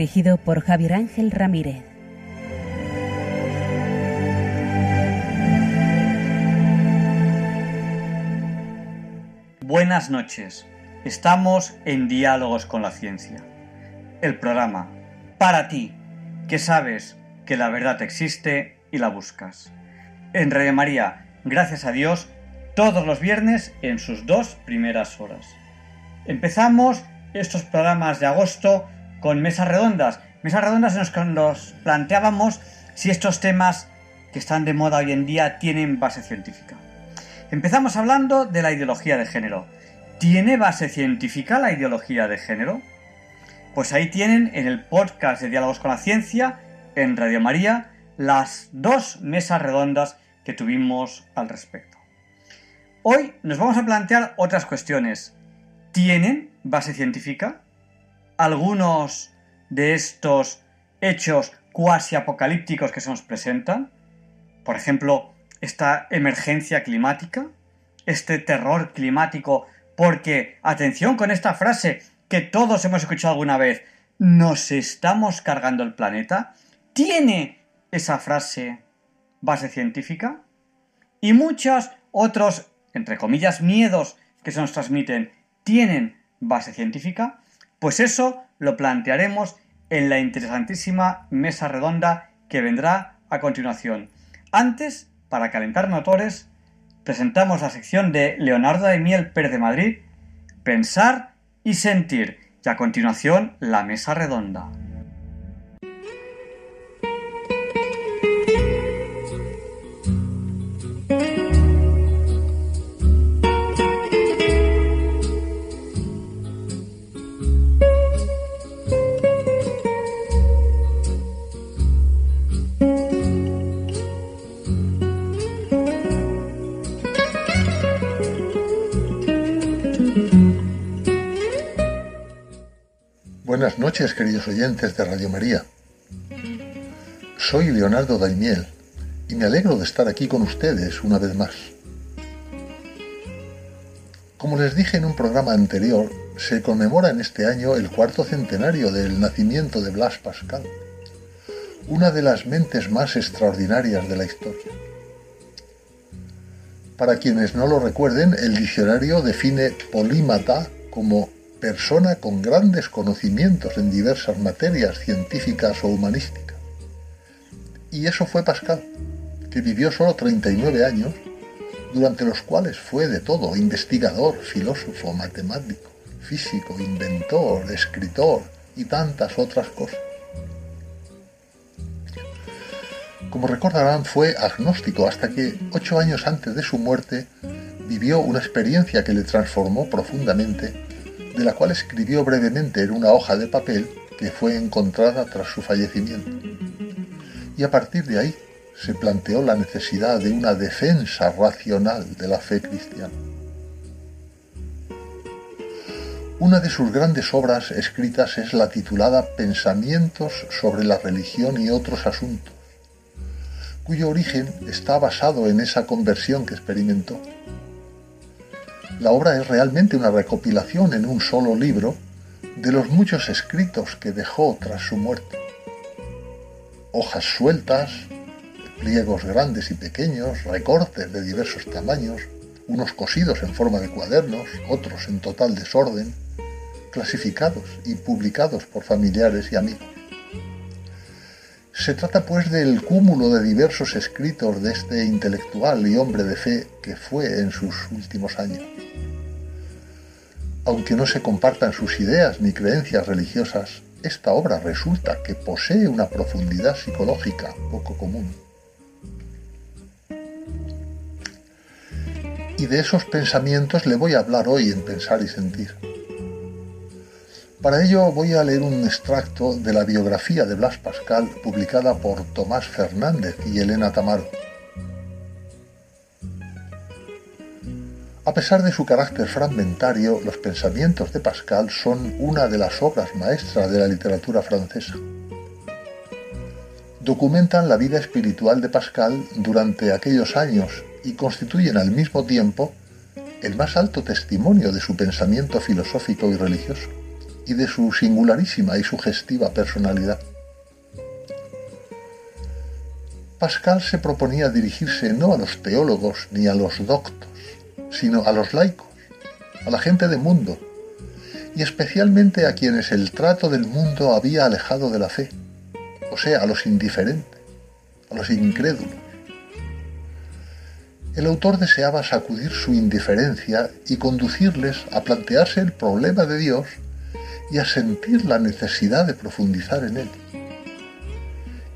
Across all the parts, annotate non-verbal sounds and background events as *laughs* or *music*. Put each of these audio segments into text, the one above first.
Dirigido por Javier Ángel Ramírez. Buenas noches. Estamos en Diálogos con la Ciencia. El programa para ti, que sabes que la verdad existe y la buscas. En Radio María, gracias a Dios, todos los viernes en sus dos primeras horas. Empezamos estos programas de agosto con mesas redondas. Mesas redondas en las que nos planteábamos si estos temas que están de moda hoy en día tienen base científica. Empezamos hablando de la ideología de género. ¿Tiene base científica la ideología de género? Pues ahí tienen en el podcast de Diálogos con la Ciencia, en Radio María, las dos mesas redondas que tuvimos al respecto. Hoy nos vamos a plantear otras cuestiones. ¿Tienen base científica? ¿Algunos de estos hechos cuasi apocalípticos que se nos presentan? Por ejemplo, esta emergencia climática, este terror climático, porque, atención con esta frase que todos hemos escuchado alguna vez, ¿nos estamos cargando el planeta? ¿Tiene esa frase base científica? Y muchos otros, entre comillas, miedos que se nos transmiten, ¿tienen base científica? Pues eso lo plantearemos en la interesantísima mesa redonda que vendrá a continuación. Antes, para calentar motores, presentamos la sección de Leonardo de Miel Pérez de Madrid, Pensar y Sentir, y a continuación la mesa redonda. Noches, queridos oyentes de Radio María. Soy Leonardo Daimiel y me alegro de estar aquí con ustedes una vez más. Como les dije en un programa anterior, se conmemora en este año el cuarto centenario del nacimiento de Blas Pascal, una de las mentes más extraordinarias de la historia. Para quienes no lo recuerden, el diccionario define polímata como persona con grandes conocimientos en diversas materias científicas o humanísticas. Y eso fue Pascal, que vivió solo 39 años, durante los cuales fue de todo, investigador, filósofo, matemático, físico, inventor, escritor y tantas otras cosas. Como recordarán, fue agnóstico hasta que, ocho años antes de su muerte, vivió una experiencia que le transformó profundamente de la cual escribió brevemente en una hoja de papel que fue encontrada tras su fallecimiento. Y a partir de ahí se planteó la necesidad de una defensa racional de la fe cristiana. Una de sus grandes obras escritas es la titulada Pensamientos sobre la religión y otros asuntos, cuyo origen está basado en esa conversión que experimentó la obra es realmente una recopilación en un solo libro de los muchos escritos que dejó tras su muerte. Hojas sueltas, pliegos grandes y pequeños, recortes de diversos tamaños, unos cosidos en forma de cuadernos, otros en total desorden, clasificados y publicados por familiares y amigos. Se trata pues del cúmulo de diversos escritos de este intelectual y hombre de fe que fue en sus últimos años. Aunque no se compartan sus ideas ni creencias religiosas, esta obra resulta que posee una profundidad psicológica poco común. Y de esos pensamientos le voy a hablar hoy en Pensar y Sentir. Para ello voy a leer un extracto de la biografía de Blas Pascal publicada por Tomás Fernández y Elena Tamaro. A pesar de su carácter fragmentario, los pensamientos de Pascal son una de las obras maestras de la literatura francesa. Documentan la vida espiritual de Pascal durante aquellos años y constituyen al mismo tiempo el más alto testimonio de su pensamiento filosófico y religioso y de su singularísima y sugestiva personalidad. Pascal se proponía dirigirse no a los teólogos ni a los doctos, sino a los laicos, a la gente de mundo, y especialmente a quienes el trato del mundo había alejado de la fe, o sea, a los indiferentes, a los incrédulos. El autor deseaba sacudir su indiferencia y conducirles a plantearse el problema de Dios y a sentir la necesidad de profundizar en él.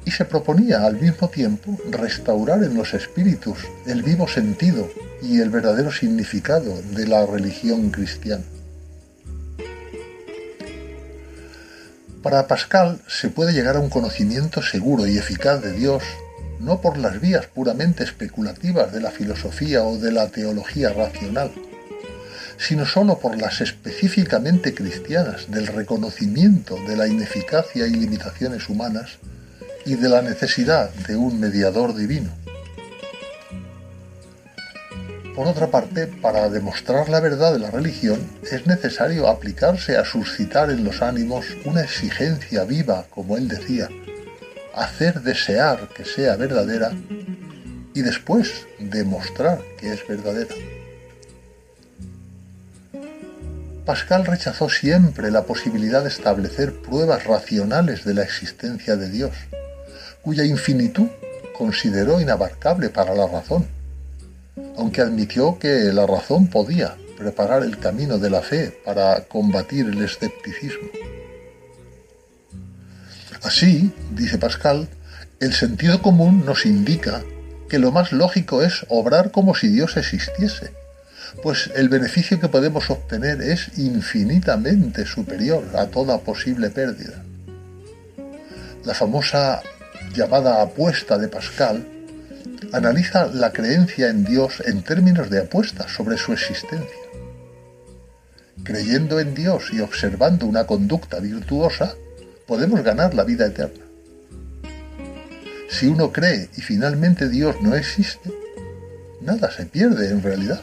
Y se proponía al mismo tiempo restaurar en los espíritus el vivo sentido y el verdadero significado de la religión cristiana. Para Pascal se puede llegar a un conocimiento seguro y eficaz de Dios no por las vías puramente especulativas de la filosofía o de la teología racional, sino sólo por las específicamente cristianas del reconocimiento de la ineficacia y limitaciones humanas y de la necesidad de un mediador divino. Por otra parte, para demostrar la verdad de la religión es necesario aplicarse a suscitar en los ánimos una exigencia viva, como él decía, hacer desear que sea verdadera y después demostrar que es verdadera. Pascal rechazó siempre la posibilidad de establecer pruebas racionales de la existencia de Dios, cuya infinitud consideró inabarcable para la razón, aunque admitió que la razón podía preparar el camino de la fe para combatir el escepticismo. Así, dice Pascal, el sentido común nos indica que lo más lógico es obrar como si Dios existiese pues el beneficio que podemos obtener es infinitamente superior a toda posible pérdida. La famosa llamada apuesta de Pascal analiza la creencia en Dios en términos de apuesta sobre su existencia. Creyendo en Dios y observando una conducta virtuosa, podemos ganar la vida eterna. Si uno cree y finalmente Dios no existe, nada se pierde en realidad.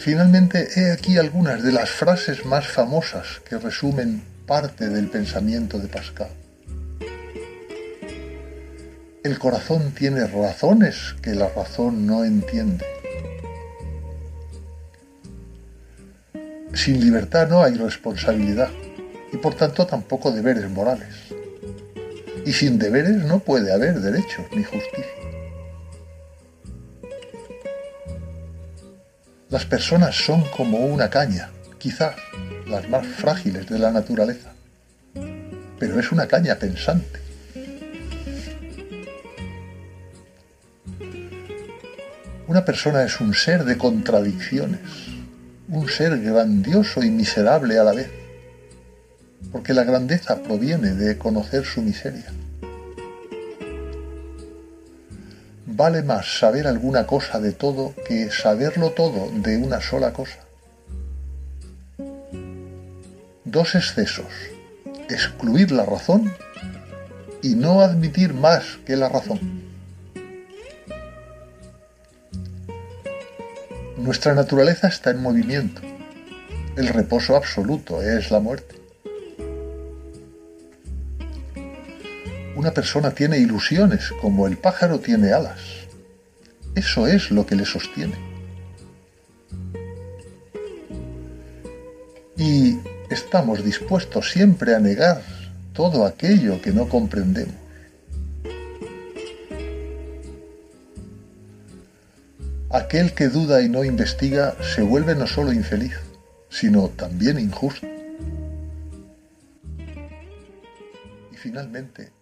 Finalmente, he aquí algunas de las frases más famosas que resumen parte del pensamiento de Pascal. El corazón tiene razones que la razón no entiende. Sin libertad no hay responsabilidad y por tanto tampoco deberes morales. Y sin deberes no puede haber derechos ni justicia. Las personas son como una caña, quizás las más frágiles de la naturaleza, pero es una caña pensante. Una persona es un ser de contradicciones, un ser grandioso y miserable a la vez, porque la grandeza proviene de conocer su miseria. Vale más saber alguna cosa de todo que saberlo todo de una sola cosa. Dos excesos, excluir la razón y no admitir más que la razón. Nuestra naturaleza está en movimiento. El reposo absoluto es la muerte. Una persona tiene ilusiones como el pájaro tiene alas. Eso es lo que le sostiene. Y estamos dispuestos siempre a negar todo aquello que no comprendemos. Aquel que duda y no investiga se vuelve no solo infeliz, sino también injusto. Y finalmente,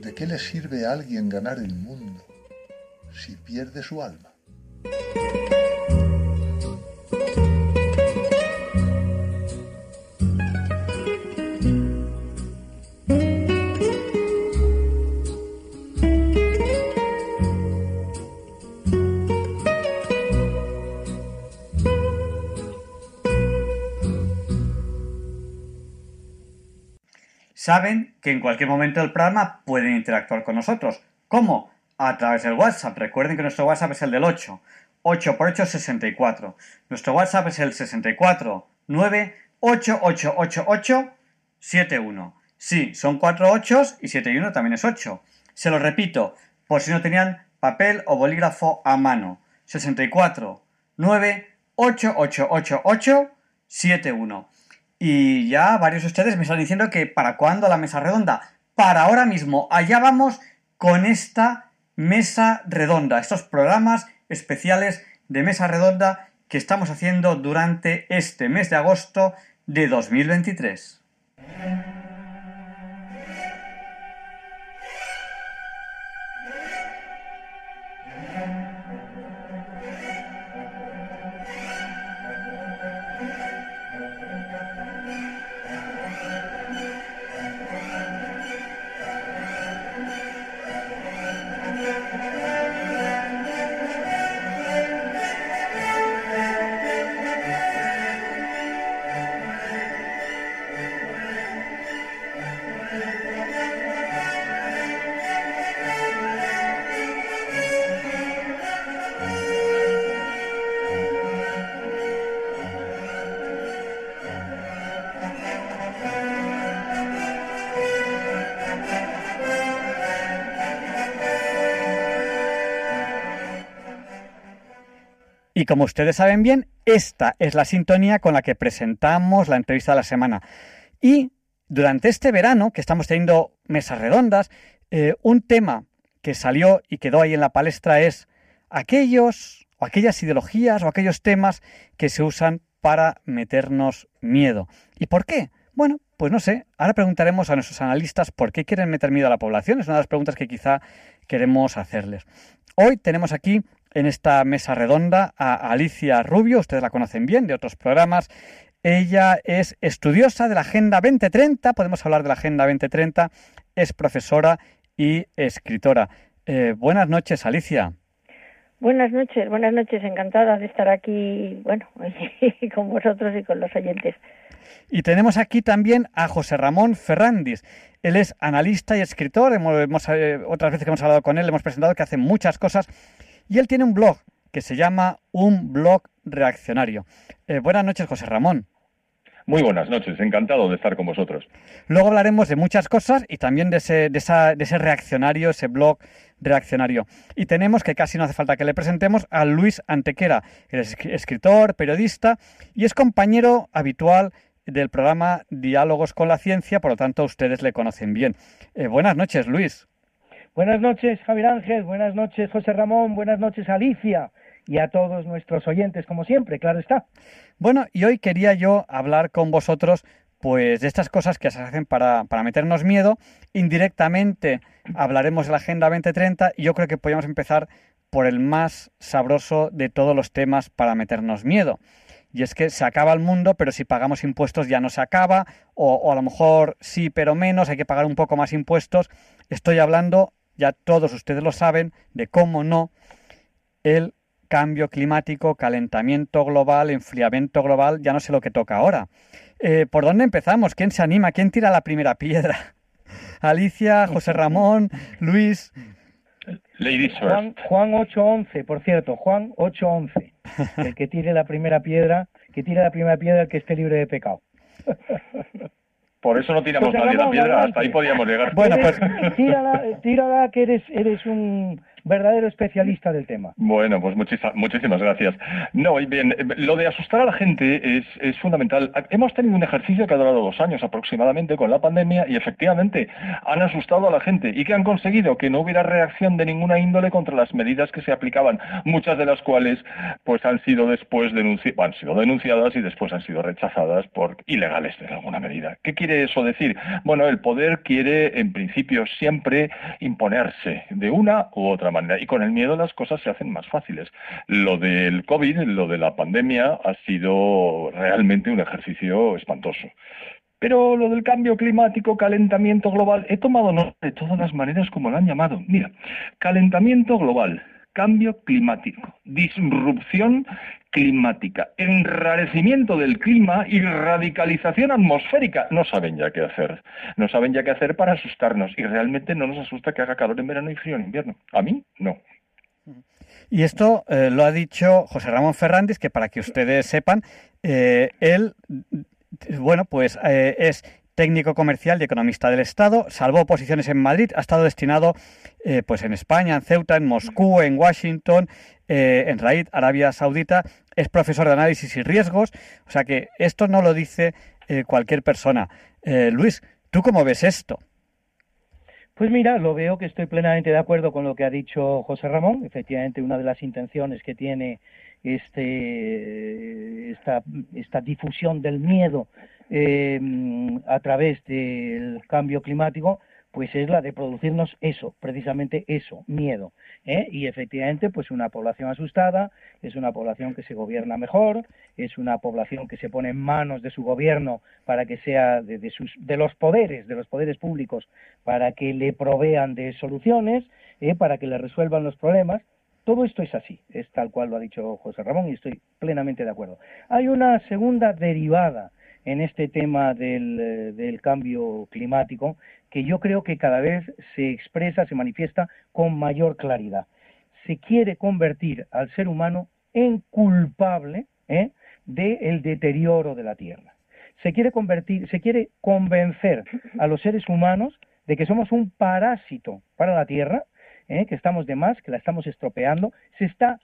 ¿De qué le sirve a alguien ganar el mundo si pierde su alma? Saben que en cualquier momento del programa pueden interactuar con nosotros. ¿Cómo? A través del WhatsApp. Recuerden que nuestro WhatsApp es el del 8. 8 por 8 64. Nuestro WhatsApp es el 64 9 71. Sí, son 4 8 y 7 y 1 también es 8. Se lo repito, por si no tenían papel o bolígrafo a mano. 64 9 71. Y ya varios de ustedes me están diciendo que para cuándo la mesa redonda. Para ahora mismo, allá vamos con esta mesa redonda, estos programas especiales de mesa redonda que estamos haciendo durante este mes de agosto de 2023. Y como ustedes saben bien, esta es la sintonía con la que presentamos la entrevista de la semana. Y durante este verano, que estamos teniendo mesas redondas, eh, un tema que salió y quedó ahí en la palestra es aquellos o aquellas ideologías o aquellos temas que se usan para meternos miedo. ¿Y por qué? Bueno, pues no sé. Ahora preguntaremos a nuestros analistas por qué quieren meter miedo a la población. Es una de las preguntas que quizá queremos hacerles. Hoy tenemos aquí en esta mesa redonda a Alicia Rubio, ustedes la conocen bien de otros programas. Ella es estudiosa de la Agenda 2030, podemos hablar de la Agenda 2030, es profesora y escritora. Eh, buenas noches, Alicia. Buenas noches, buenas noches, encantada de estar aquí, bueno, *laughs* con vosotros y con los oyentes. Y tenemos aquí también a José Ramón Ferrandis. Él es analista y escritor. Hemos, eh, otras veces que hemos hablado con él, hemos presentado que hace muchas cosas y él tiene un blog que se llama Un Blog Reaccionario. Eh, buenas noches, José Ramón. Muy buenas noches, encantado de estar con vosotros. Luego hablaremos de muchas cosas y también de ese, de, esa, de ese reaccionario, ese blog reaccionario. Y tenemos, que casi no hace falta que le presentemos, a Luis Antequera. Él es escritor, periodista y es compañero habitual del programa Diálogos con la Ciencia, por lo tanto ustedes le conocen bien. Eh, buenas noches, Luis. Buenas noches, Javier Ángel, buenas noches, José Ramón, buenas noches, Alicia, y a todos nuestros oyentes, como siempre, claro está. Bueno, y hoy quería yo hablar con vosotros pues de estas cosas que se hacen para, para, meternos miedo. Indirectamente hablaremos de la Agenda 2030 y yo creo que podríamos empezar por el más sabroso de todos los temas para meternos miedo. Y es que se acaba el mundo, pero si pagamos impuestos ya no se acaba, o, o a lo mejor sí, pero menos, hay que pagar un poco más impuestos. Estoy hablando ya todos ustedes lo saben, de cómo no el cambio climático, calentamiento global, enfriamiento global, ya no sé lo que toca ahora. Eh, ¿Por dónde empezamos? ¿Quién se anima? ¿Quién tira la primera piedra? *laughs* Alicia, José Ramón, Luis. Ladies Juan, Juan 8.11, por cierto, Juan 8.11. *laughs* El que tire la primera piedra, que tire la primera piedra el que esté libre de pecado. *laughs* Por eso no tiramos nadie la piedra, hasta ahí podíamos llegar. Bueno, pues *laughs* tírala, tírala que eres, eres un verdadero especialista del tema. Bueno, pues muchísimas gracias. No, bien, lo de asustar a la gente es, fundamental. Hemos tenido un ejercicio que ha durado dos años aproximadamente con la pandemia y efectivamente han asustado a la gente. ¿Y que han conseguido? Que no hubiera reacción de ninguna índole contra las medidas que se aplicaban, muchas de las cuales pues han sido después han sido denunciadas y después han sido rechazadas por ilegales en alguna medida. ¿Qué quiere eso decir? Bueno, el poder quiere en principio siempre imponerse de una u otra manera y con el miedo las cosas se hacen más fáciles. Lo del COVID, lo de la pandemia, ha sido realmente un ejercicio espantoso. Pero lo del cambio climático, calentamiento global, he tomado nota de todas las maneras como lo han llamado. Mira, calentamiento global, cambio climático, disrupción climática, enrarecimiento del clima y radicalización atmosférica. No saben ya qué hacer. No saben ya qué hacer para asustarnos. Y realmente no nos asusta que haga calor en verano y frío en invierno. A mí, no. Y esto eh, lo ha dicho José Ramón Fernández, que para que ustedes sepan, eh, él, bueno, pues eh, es técnico comercial y economista del Estado, salvó posiciones en Madrid, ha estado destinado pues en España, en Ceuta, en Moscú, en Washington, en Raid, Arabia Saudita, es profesor de análisis y riesgos, o sea que esto no lo dice cualquier persona. Luis, ¿tú cómo ves esto? Pues mira, lo veo que estoy plenamente de acuerdo con lo que ha dicho José Ramón. Efectivamente, una de las intenciones que tiene este, esta difusión del miedo eh, a través del cambio climático pues es la de producirnos eso, precisamente eso, miedo. ¿eh? Y efectivamente, pues una población asustada, es una población que se gobierna mejor, es una población que se pone en manos de su gobierno para que sea de, sus, de los poderes, de los poderes públicos, para que le provean de soluciones, ¿eh? para que le resuelvan los problemas. Todo esto es así, es tal cual lo ha dicho José Ramón y estoy plenamente de acuerdo. Hay una segunda derivada en este tema del, eh, del, cambio climático que yo creo que cada vez se expresa, se manifiesta con mayor claridad. Se quiere convertir al ser humano en culpable ¿eh? del deterioro de la Tierra. Se quiere convertir, se quiere convencer a los seres humanos de que somos un parásito para la Tierra, ¿eh? que estamos de más, que la estamos estropeando, se está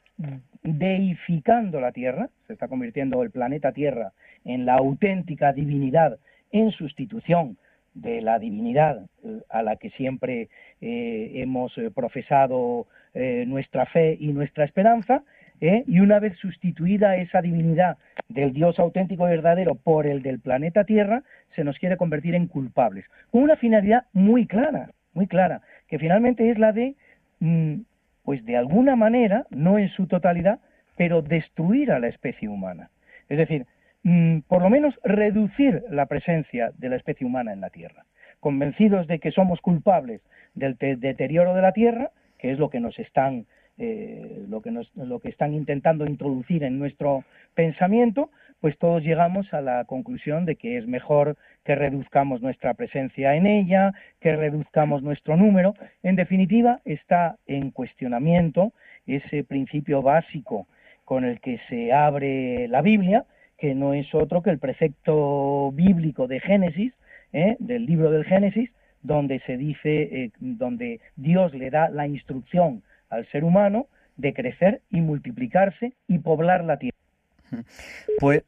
deificando la Tierra, se está convirtiendo el planeta Tierra en la auténtica divinidad en sustitución de la divinidad eh, a la que siempre eh, hemos eh, profesado nuestra fe y nuestra esperanza, y una vez sustituida esa divinidad del Dios auténtico y verdadero por el del planeta Tierra, se nos quiere convertir en culpables, con una finalidad muy clara, muy clara, que finalmente es la de, mm, pues de alguna manera, no en su totalidad, pero destruir a la especie humana. Es decir, Mm, por lo menos reducir la presencia de la especie humana en la Tierra, convencidos de que somos culpables del deterioro de la Tierra, que es lo que nos están eh, lo, que lo que están intentando introducir en nuestro pensamiento, pues todos llegamos a la conclusión de que es mejor que reduzcamos nuestra presencia en ella, que reduzcamos nuestro número. En definitiva, está en cuestionamiento ese principio básico con el que se abre la Biblia, que no es otro que el precepto bíblico de Génesis, ¿eh? del libro del Génesis, donde se dice, eh, donde Dios le da la instrucción al ser humano de crecer y multiplicarse y poblar la tierra. *laughs* Pues,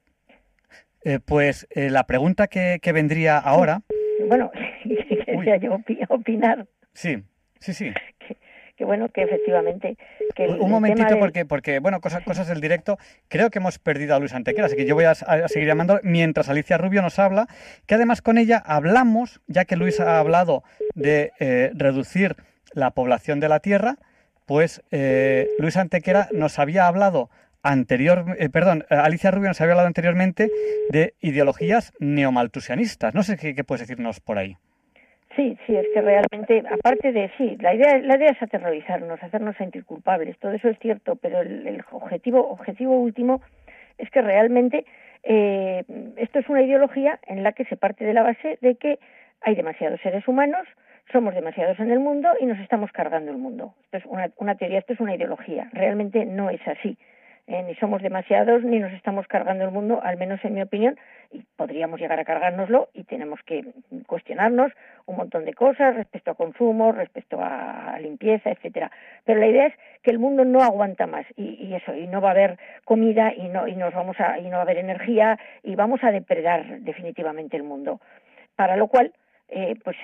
eh, pues la pregunta que, vendría ahora. Bueno, *laughs* quería yo opinar. Sí, sí, sí que bueno, que efectivamente... Que un momentito, porque, porque, bueno, cosas, cosas del directo, creo que hemos perdido a Luis Antequera, así que yo voy a, seguir llamando mientras Alicia Rubio nos habla, que además con ella hablamos, ya que Luis ha hablado de eh, reducir la población de la Tierra, pues eh, Luis Antequera nos había hablado anterior, eh, perdón, Alicia Rubio nos había hablado anteriormente de ideologías neomaltusianistas. No sé qué, qué puedes decirnos por ahí. Sí, sí, es que realmente, aparte de, sí, la idea, la idea es aterrorizarnos, hacernos sentir culpables, todo eso es cierto, pero el, objetivo, objetivo último es que realmente eh, esto es una ideología en la que se parte de la base de que hay demasiados seres humanos, somos demasiados en el mundo y nos estamos cargando el mundo. Esto es una, una teoría, esto es una ideología, realmente no es así. Eh, ni somos demasiados ni nos estamos cargando el mundo, al menos en mi opinión, y podríamos llegar a cargárnoslo y tenemos que cuestionarnos un montón de cosas respecto a consumo, respecto a limpieza, etcétera. Pero la idea es que el mundo no aguanta más y, eso y no va a haber comida y no y nos vamos a y no va a haber energía y vamos a depredar definitivamente el mundo. Para lo cual eh, pues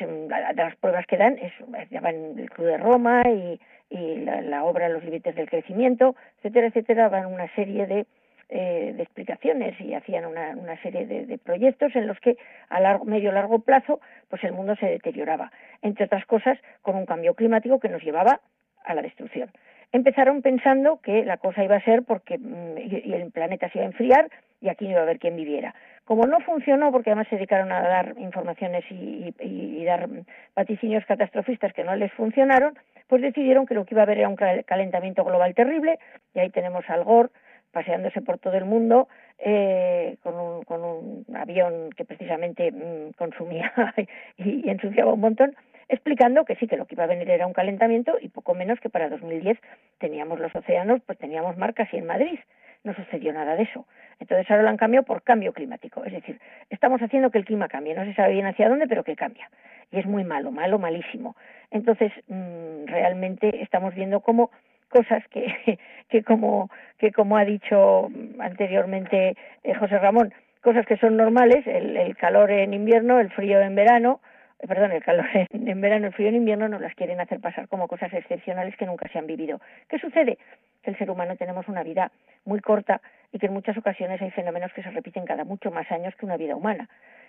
las pruebas que dan es, en el Club de Roma y, y la, obra Los límites del crecimiento, etcétera, etcétera, van una serie de, eh, de explicaciones y hacían una, serie de, de, proyectos en los que a largo, medio largo plazo pues el mundo se deterioraba, entre otras cosas con un cambio climático que nos llevaba a la destrucción. Empezaron pensando que la cosa iba a ser porque mm, y el planeta se iba a enfriar y aquí no iba a haber quien viviera. Como no funcionó, porque además se dedicaron a dar informaciones y, dar vaticinios catastrofistas que no les funcionaron, pues decidieron que lo que iba a haber era un calentamiento global terrible, y ahí tenemos al Gore paseándose por todo el mundo eh, con, un, con un avión que precisamente mm, consumía *laughs* y, y, ensuciaba un montón, explicando que sí, que lo que iba a venir era un calentamiento y poco menos que para 2010 teníamos los océanos, pues teníamos marcas y en Madrid no sucedió nada de eso. Entonces ahora lo han cambiado por cambio climático, es decir, estamos haciendo que el clima cambie, no se sabe bien hacia dónde, pero que cambia. Y es muy malo, malo, malísimo. Entonces, mm, realmente estamos viendo cómo cosas que, *laughs* que como que como ha dicho anteriormente eh, José Ramón, cosas que son normales, el, el calor en invierno, el frío en verano, perdón, el calor *laughs* en, verano, el frío en invierno, nos las quieren hacer pasar como cosas excepcionales que nunca se han vivido. ¿Qué sucede? Que el ser humano tenemos una vida muy corta y que en muchas ocasiones hay fenómenos que se repiten cada mucho más años que una vida humana.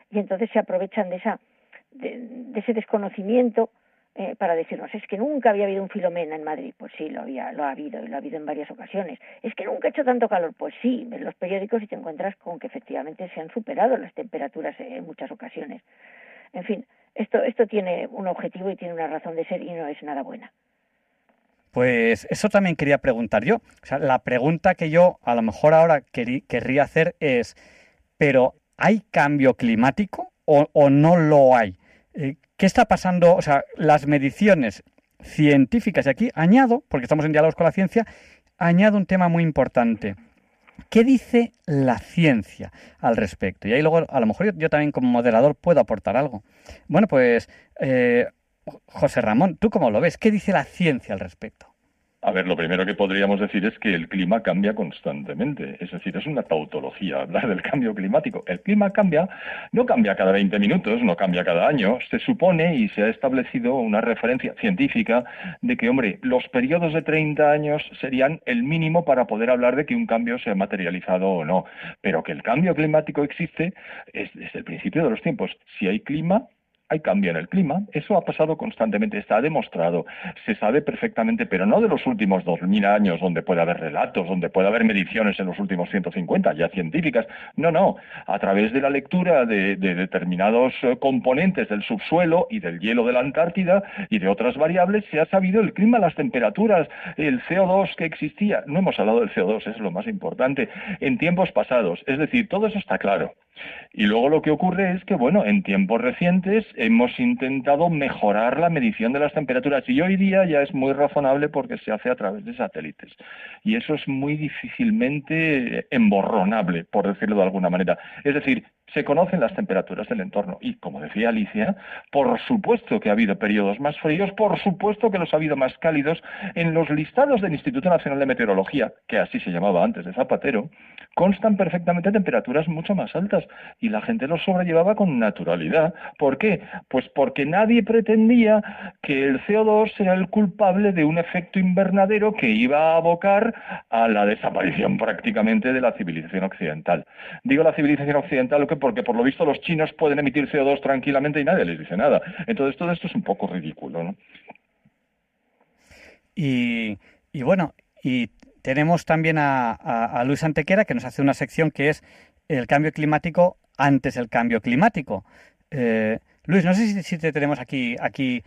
Y entonces se aprovechan de, esa, de, ese desconocimiento eh, para decirnos es que nunca había habido un filomena en Madrid, pues sí, lo había, lo ha habido y lo ha habido en varias ocasiones. Es que nunca ha hecho tanto calor, pues sí, ves los periódicos y te encuentras con que efectivamente se han superado las temperaturas en muchas ocasiones. En fin, esto, esto tiene un objetivo y tiene una razón de ser y no es nada buena. Pues eso también quería preguntar yo. O sea, la pregunta que yo a lo mejor ahora querría hacer es, ¿pero hay cambio climático o, no lo hay? Eh, ¿Qué está pasando? O sea, las mediciones científicas, y aquí añado, porque estamos en diálogos con la ciencia, añado un tema muy importante. ¿Qué dice la ciencia al respecto? Y ahí luego, a lo mejor yo, también como moderador puedo aportar algo. Bueno, pues, eh, José Ramón, ¿tú cómo lo ves? ¿Qué dice la ciencia al respecto? A ver, lo primero que podríamos decir es que el clima cambia constantemente. Es decir, es una tautología hablar del cambio climático. El clima cambia, no cambia cada 20 minutos, no cambia cada año. Se supone y se ha establecido una referencia científica de que, hombre, los periodos de 30 años serían el mínimo para poder hablar de que un cambio se ha materializado o no. Pero que el cambio climático existe es desde el principio de los tiempos. Si hay clima, hay cambio en el clima. Eso ha pasado constantemente, está demostrado, se sabe perfectamente, pero no de los últimos 2.000 años, donde puede haber relatos, donde puede haber mediciones en los últimos 150, ya científicas. No, no, a través de la lectura de, determinados eh, componentes del subsuelo y del hielo de la Antártida y de otras variables, se ha sabido el clima, las temperaturas, el CO2 que existía. No hemos hablado del CO2, es lo más importante, en tiempos pasados. Es decir, todo eso está claro. Y luego lo que ocurre es que, bueno, en tiempos recientes hemos intentado mejorar la medición de las temperaturas y hoy día ya es muy razonable porque se hace a través de satélites. Y eso es muy difícilmente emborronable, por decirlo de alguna manera. Es decir, se conocen las temperaturas del entorno. Y como decía Alicia, por supuesto que ha habido periodos más fríos, por supuesto que los ha habido más cálidos. En los listados del Instituto Nacional de Meteorología, que así se llamaba antes de Zapatero, constan perfectamente temperaturas mucho más altas y la gente los sobrellevaba con naturalidad. ¿Por qué? Pues porque nadie pretendía que el CO2 era el culpable de un efecto invernadero que iba a abocar a la desaparición prácticamente de la civilización occidental. Digo la civilización occidental porque por lo visto los chinos pueden emitir CO2 tranquilamente y nadie les dice nada. Entonces todo esto es un poco ridículo, ¿no? Y, bueno, y tenemos también a, Luis Antequera que nos hace una sección que es el cambio climático antes del cambio climático. Eh, Luis, no sé si, te tenemos aquí, aquí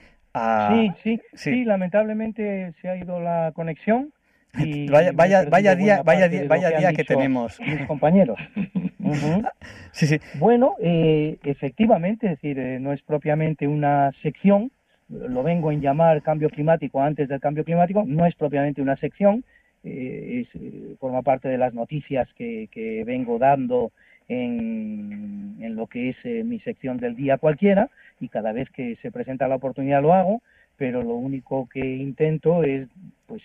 sí, sí, sí, lamentablemente se ha ido la conexión. *laughs* Y vaya, vaya, vaya día, vaya día, vaya día que tenemos. Mis compañeros. *laughs* *laughs* sí, sí. Bueno, eh, efectivamente, es decir, eh, no es propiamente una sección, lo vengo en llamar cambio climático antes del cambio climático, no es propiamente una sección, eh, es, forma parte de las noticias que, que vengo dando en, en, lo que es mi sección del día cualquiera y cada vez que se presenta la oportunidad lo hago, pero lo único que intento es pues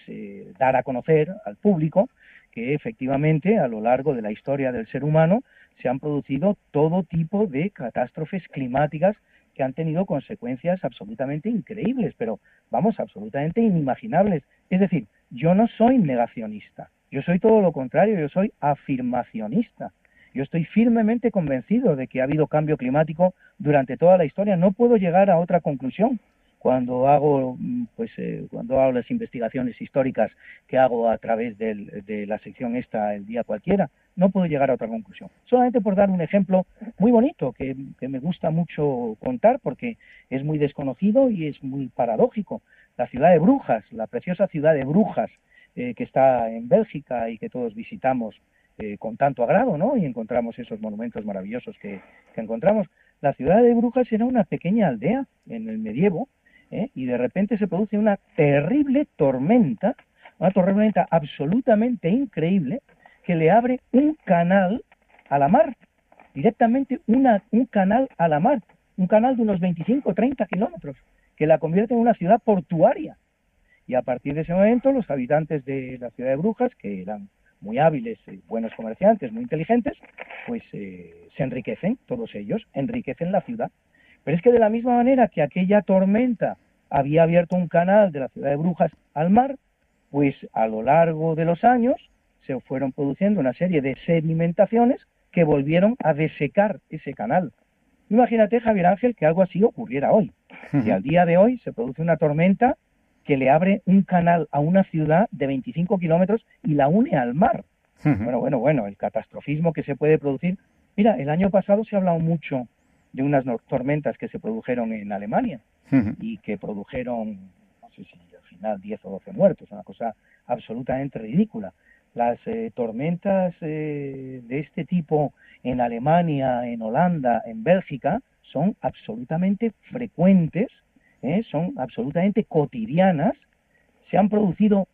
dar a conocer al público que efectivamente a lo largo de la historia del ser humano se han producido todo tipo de catástrofes climáticas que han tenido consecuencias absolutamente increíbles, pero vamos, absolutamente inimaginables. Es decir, yo no soy negacionista, yo soy todo lo contrario, yo soy afirmacionista. Yo estoy firmemente convencido de que ha habido cambio climático durante toda la historia. No puedo llegar a otra conclusión. Cuando hago mm, pues eh, cuando hago las investigaciones históricas que hago a través de la sección esta el día cualquiera no puedo llegar a otra conclusión solamente por dar un ejemplo muy bonito que, me gusta mucho contar porque es muy desconocido y es muy paradójico la ciudad de Brujas la preciosa ciudad de Brujas eh, que está en Bélgica y que todos visitamos eh, con tanto agrado, ¿no? Y encontramos esos monumentos maravillosos que encontramos. La ciudad de Brujas era una pequeña aldea en el medievo, ¿eh? y de repente se produce una terrible tormenta, una tormenta absolutamente increíble, que le abre un canal a la mar, directamente una, un canal a la mar, un canal de unos 25 o 30 kilómetros, que la convierte en una ciudad portuaria. Y a partir de ese momento, los habitantes de la ciudad de Brujas, que eran muy hábiles, y buenos comerciantes, muy inteligentes, pues eh, se enriquecen, todos ellos, enriquecen la ciudad. Pero es que de la misma manera que aquella tormenta había abierto un canal de la ciudad de Brujas al mar, pues a lo largo de los años se fueron produciendo una serie de sedimentaciones que volvieron a desecar ese canal. Imagínate, Javier Ángel, que algo así ocurriera hoy. Y al día de hoy se produce una tormenta que le abre un canal a una ciudad de 25 kilómetros y la une al mar. Bueno, bueno, bueno, el catastrofismo que se puede producir. Mira, el año pasado se ha hablado mucho de unas tormentas que se produjeron en Alemania y que produjeron, no sé si al final 10 o 12 muertos, una cosa absolutamente ridícula. Las eh, tormentas eh, de este tipo en Alemania, en Holanda, en Bélgica, son absolutamente frecuentes, ¿eh? son absolutamente cotidianas, se han producido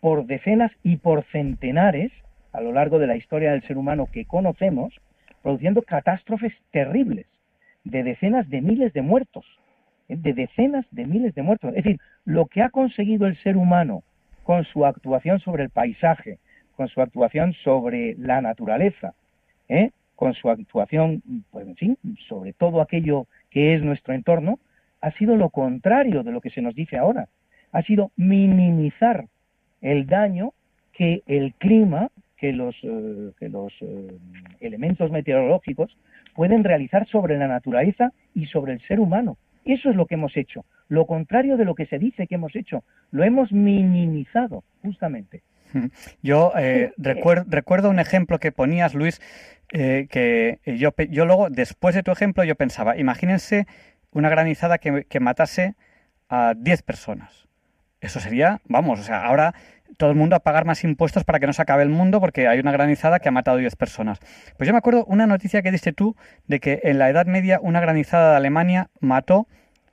por decenas y por centenares a lo largo de la historia del ser humano que conocemos, produciendo catástrofes terribles de decenas de miles de muertos, ¿eh? de decenas de miles de muertos. Es decir, lo que ha conseguido el ser humano con su actuación sobre el paisaje, con su actuación sobre la naturaleza, ¿eh? con su actuación, pues en fin, sobre todo aquello que es nuestro entorno, ha sido lo contrario de lo que se nos dice ahora. Ha sido minimizar el daño que el clima, que los, eh, que los elementos meteorológicos pueden realizar sobre la naturaleza y sobre el ser humano. Eso es lo que hemos hecho. Lo contrario de lo que se dice que hemos hecho. Lo hemos minimizado, justamente. Yo eh, recuerdo, un ejemplo que ponías, Luis, eh, que yo, yo luego, después de tu ejemplo, yo pensaba, imagínense una granizada que, que matase a 10 personas. Eso sería, vamos, o sea, ahora todo el mundo a pagar más impuestos para que no se acabe el mundo porque hay una granizada que ha matado 10 personas. Pues yo me acuerdo una noticia que diste tú de que en la Edad Media una granizada de Alemania mató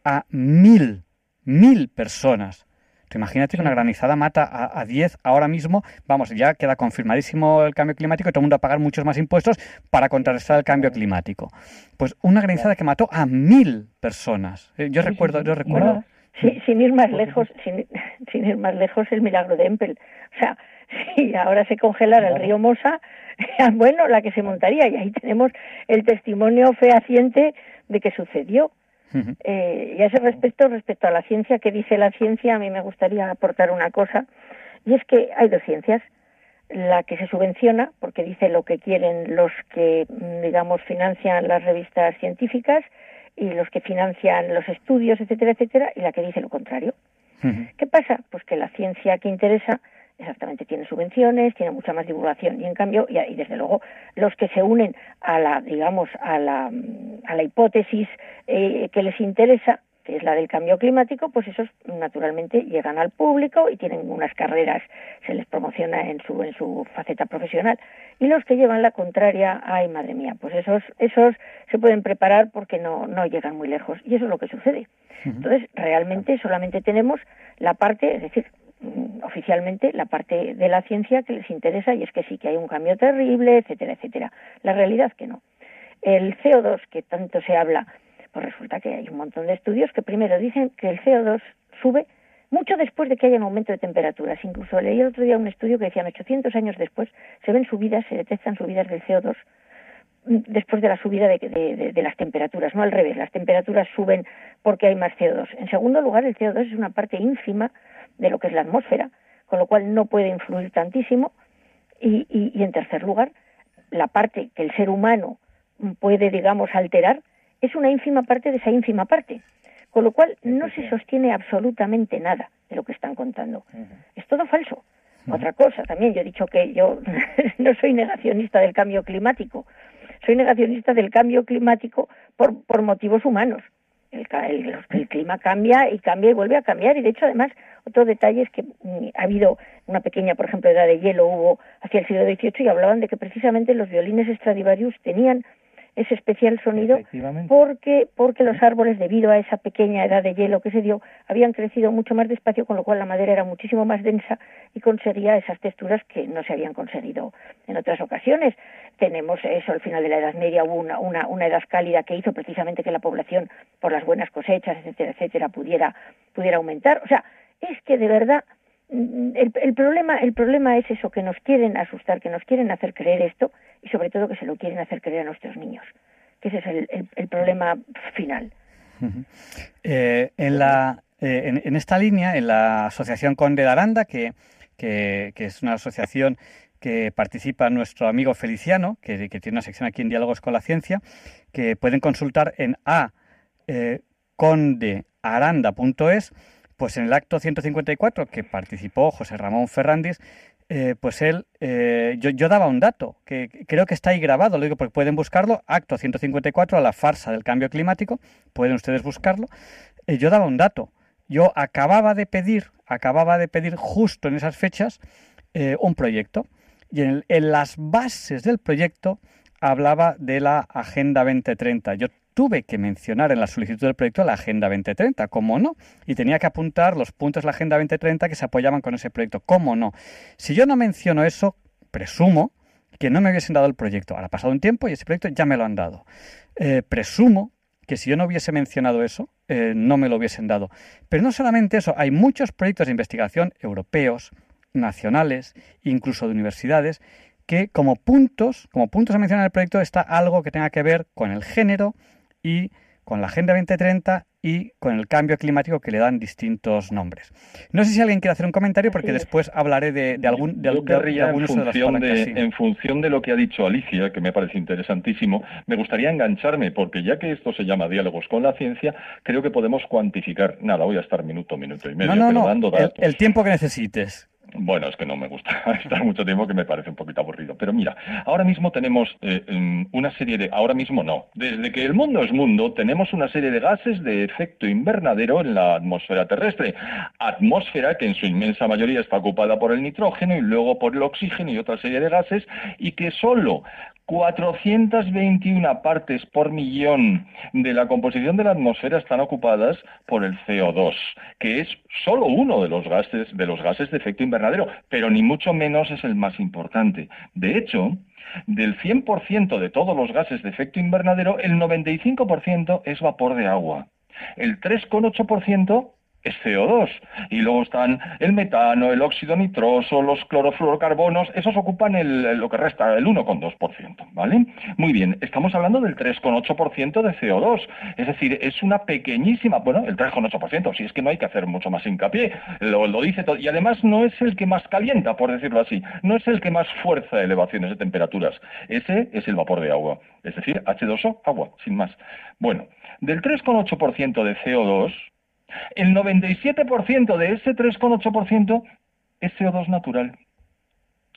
a mil, mil personas. imagínate que una granizada mata a, 10 ahora mismo, vamos, ya queda confirmadísimo el cambio climático y todo el mundo a pagar muchos más impuestos para contrarrestar el cambio climático. Pues una granizada que mató a mil personas. Eh, yo recuerdo, yo recuerdo. Sí, sin ir más lejos, sin, sin, ir más lejos, el milagro de Empel. O sea, *laughs* si ahora se congelara el río Mosa, *laughs* bueno, la que se montaría, y ahí tenemos el testimonio fehaciente de que sucedió. eh, y a ese respecto, respecto a la ciencia, ¿qué dice la ciencia? A mí me gustaría aportar una cosa, y es que hay dos ciencias. La que se subvenciona, porque dice lo que quieren los que, digamos, financian las revistas científicas, y los que financian los estudios, etcétera, etcétera, y la que dice lo contrario. ¿Qué pasa? Pues que la ciencia que interesa exactamente tiene subvenciones, tiene mucha más divulgación y en cambio y, desde luego los que se unen a la digamos a la, a la hipótesis eh, que les interesa que es la del cambio climático, pues esos naturalmente llegan al público y tienen unas carreras, se les promociona en su, en su faceta profesional. Y los que llevan la contraria, ay madre mía, pues esos, esos se pueden preparar porque no, no llegan muy lejos. Y eso es lo que sucede. Entonces, realmente solamente tenemos la parte, es decir, mm, oficialmente la parte de la ciencia que les interesa y es que sí que hay un cambio terrible, etcétera, etcétera. La realidad que no. El CO2 que tanto se habla, pues resulta que hay un montón de estudios que primero dicen que el CO2 sube mucho después de que haya un aumento de temperaturas. Incluso leí el otro día un estudio que decían 800 años después se ven subidas, se detectan subidas del CO2 mm, después de la subida de, las temperaturas, no al revés, las temperaturas suben porque hay más CO2. En segundo lugar, el CO2 es una parte ínfima de lo que es la atmósfera, con lo cual no puede influir tantísimo. Y, y en tercer lugar, la parte que el ser humano puede, digamos, alterar es una ínfima parte de esa ínfima parte. Con lo cual no se sostiene absolutamente nada de lo que están contando. Es todo falso. Otra cosa también, yo he dicho que yo *laughs* no soy negacionista del cambio climático, soy negacionista del cambio climático por, por motivos humanos. El, el, clima cambia y cambia y vuelve a cambiar y de hecho además otro detalle es que mm, ha habido una pequeña por ejemplo edad de hielo hubo hacia el siglo XVIII y hablaban de que precisamente los violines Stradivarius tenían ese especial sonido porque porque los árboles debido a esa pequeña edad de hielo que se dio habían crecido mucho más despacio con lo cual la madera era muchísimo más densa y conseguía esas texturas que no se habían conseguido en otras ocasiones. Tenemos eso al final de la Edad Media hubo una, una, una edad cálida que hizo precisamente que la población por las buenas cosechas etcétera etcétera pudiera pudiera aumentar. O sea es que de verdad el, el, problema el problema es eso que nos quieren asustar que nos quieren hacer creer esto y sobre todo que se lo quieren hacer creer a nuestros niños que ese es el, el, problema final. Eh, en la eh, en, esta línea en la asociación Conde de Aranda que, que, que es una asociación que participa nuestro amigo Feliciano, que, tiene una sección aquí en Diálogos con la Ciencia, que pueden consultar en a eh, condearanda.es pues en el acto 154 que participó José Ramón Ferrandis, eh, pues él, eh, yo, daba un dato, que creo que está ahí grabado, lo digo porque pueden buscarlo, acto 154 a la farsa del cambio climático, pueden ustedes buscarlo, eh, yo daba un dato, yo acababa de pedir, acababa de pedir justo en esas fechas un proyecto, y en, en, las bases del proyecto hablaba de la Agenda 2030. Yo tuve que mencionar en la solicitud del proyecto la Agenda 2030, ¿cómo no? Y tenía que apuntar los puntos de la Agenda 2030 que se apoyaban con ese proyecto, ¿cómo no? Si yo no menciono eso, presumo que no me hubiesen dado el proyecto. Ahora ha pasado un tiempo y ese proyecto ya me lo han dado. Eh, presumo que si yo no hubiese mencionado eso, eh, no me lo hubiesen dado. Pero no solamente eso, hay muchos proyectos de investigación europeos, nacionales, incluso de universidades, que como puntos, como puntos a mencionar en el proyecto está algo que tenga que ver con el género, y con la Agenda 2030 y con el cambio climático que le dan distintos nombres. No sé si alguien quiere hacer un comentario porque después hablaré de, algún de, en función de, en función de lo que ha dicho Alicia, que me parece interesantísimo, me gustaría engancharme porque ya que esto se llama diálogos con la ciencia, creo que podemos cuantificar. Nada, voy a estar minuto, minuto y medio, no, no, no. el tiempo que necesites. Bueno, es que no me gusta *laughs* estar mucho tiempo, que me parece un poquito aburrido. Pero mira, ahora mismo tenemos eh, em, una serie de... Ahora mismo no. Desde que el mundo es mundo, tenemos una serie de gases de efecto invernadero en la atmósfera terrestre. Atmósfera que en su inmensa mayoría está ocupada por el nitrógeno y luego por el oxígeno y otra serie de gases y que solo 421 partes por millón de la composición de la atmósfera están ocupadas por el CO2, que es solo uno de los gases de los gases de efecto invernadero, pero ni mucho menos es el más importante. De hecho, del 100% de todos los gases de efecto invernadero, el 95% es vapor de agua. El 3,8% es CO2. Y luego están el metano, el óxido nitroso, los clorofluorocarbonos, esos ocupan el, lo que resta, el 1,2%, ¿vale? Muy bien, estamos hablando del 3,8% de CO2, es decir, es una pequeñísima, bueno, el 3,8%, si es que no hay que hacer mucho más hincapié, lo, lo dice todo, y además no es el que más calienta, por decirlo así, no es el que más fuerza elevaciones de temperaturas, ese es el vapor de agua, es decir, H2O, agua, sin más. Bueno, del 3,8% de CO2, el 97% de ese 3,8% es CO2 natural.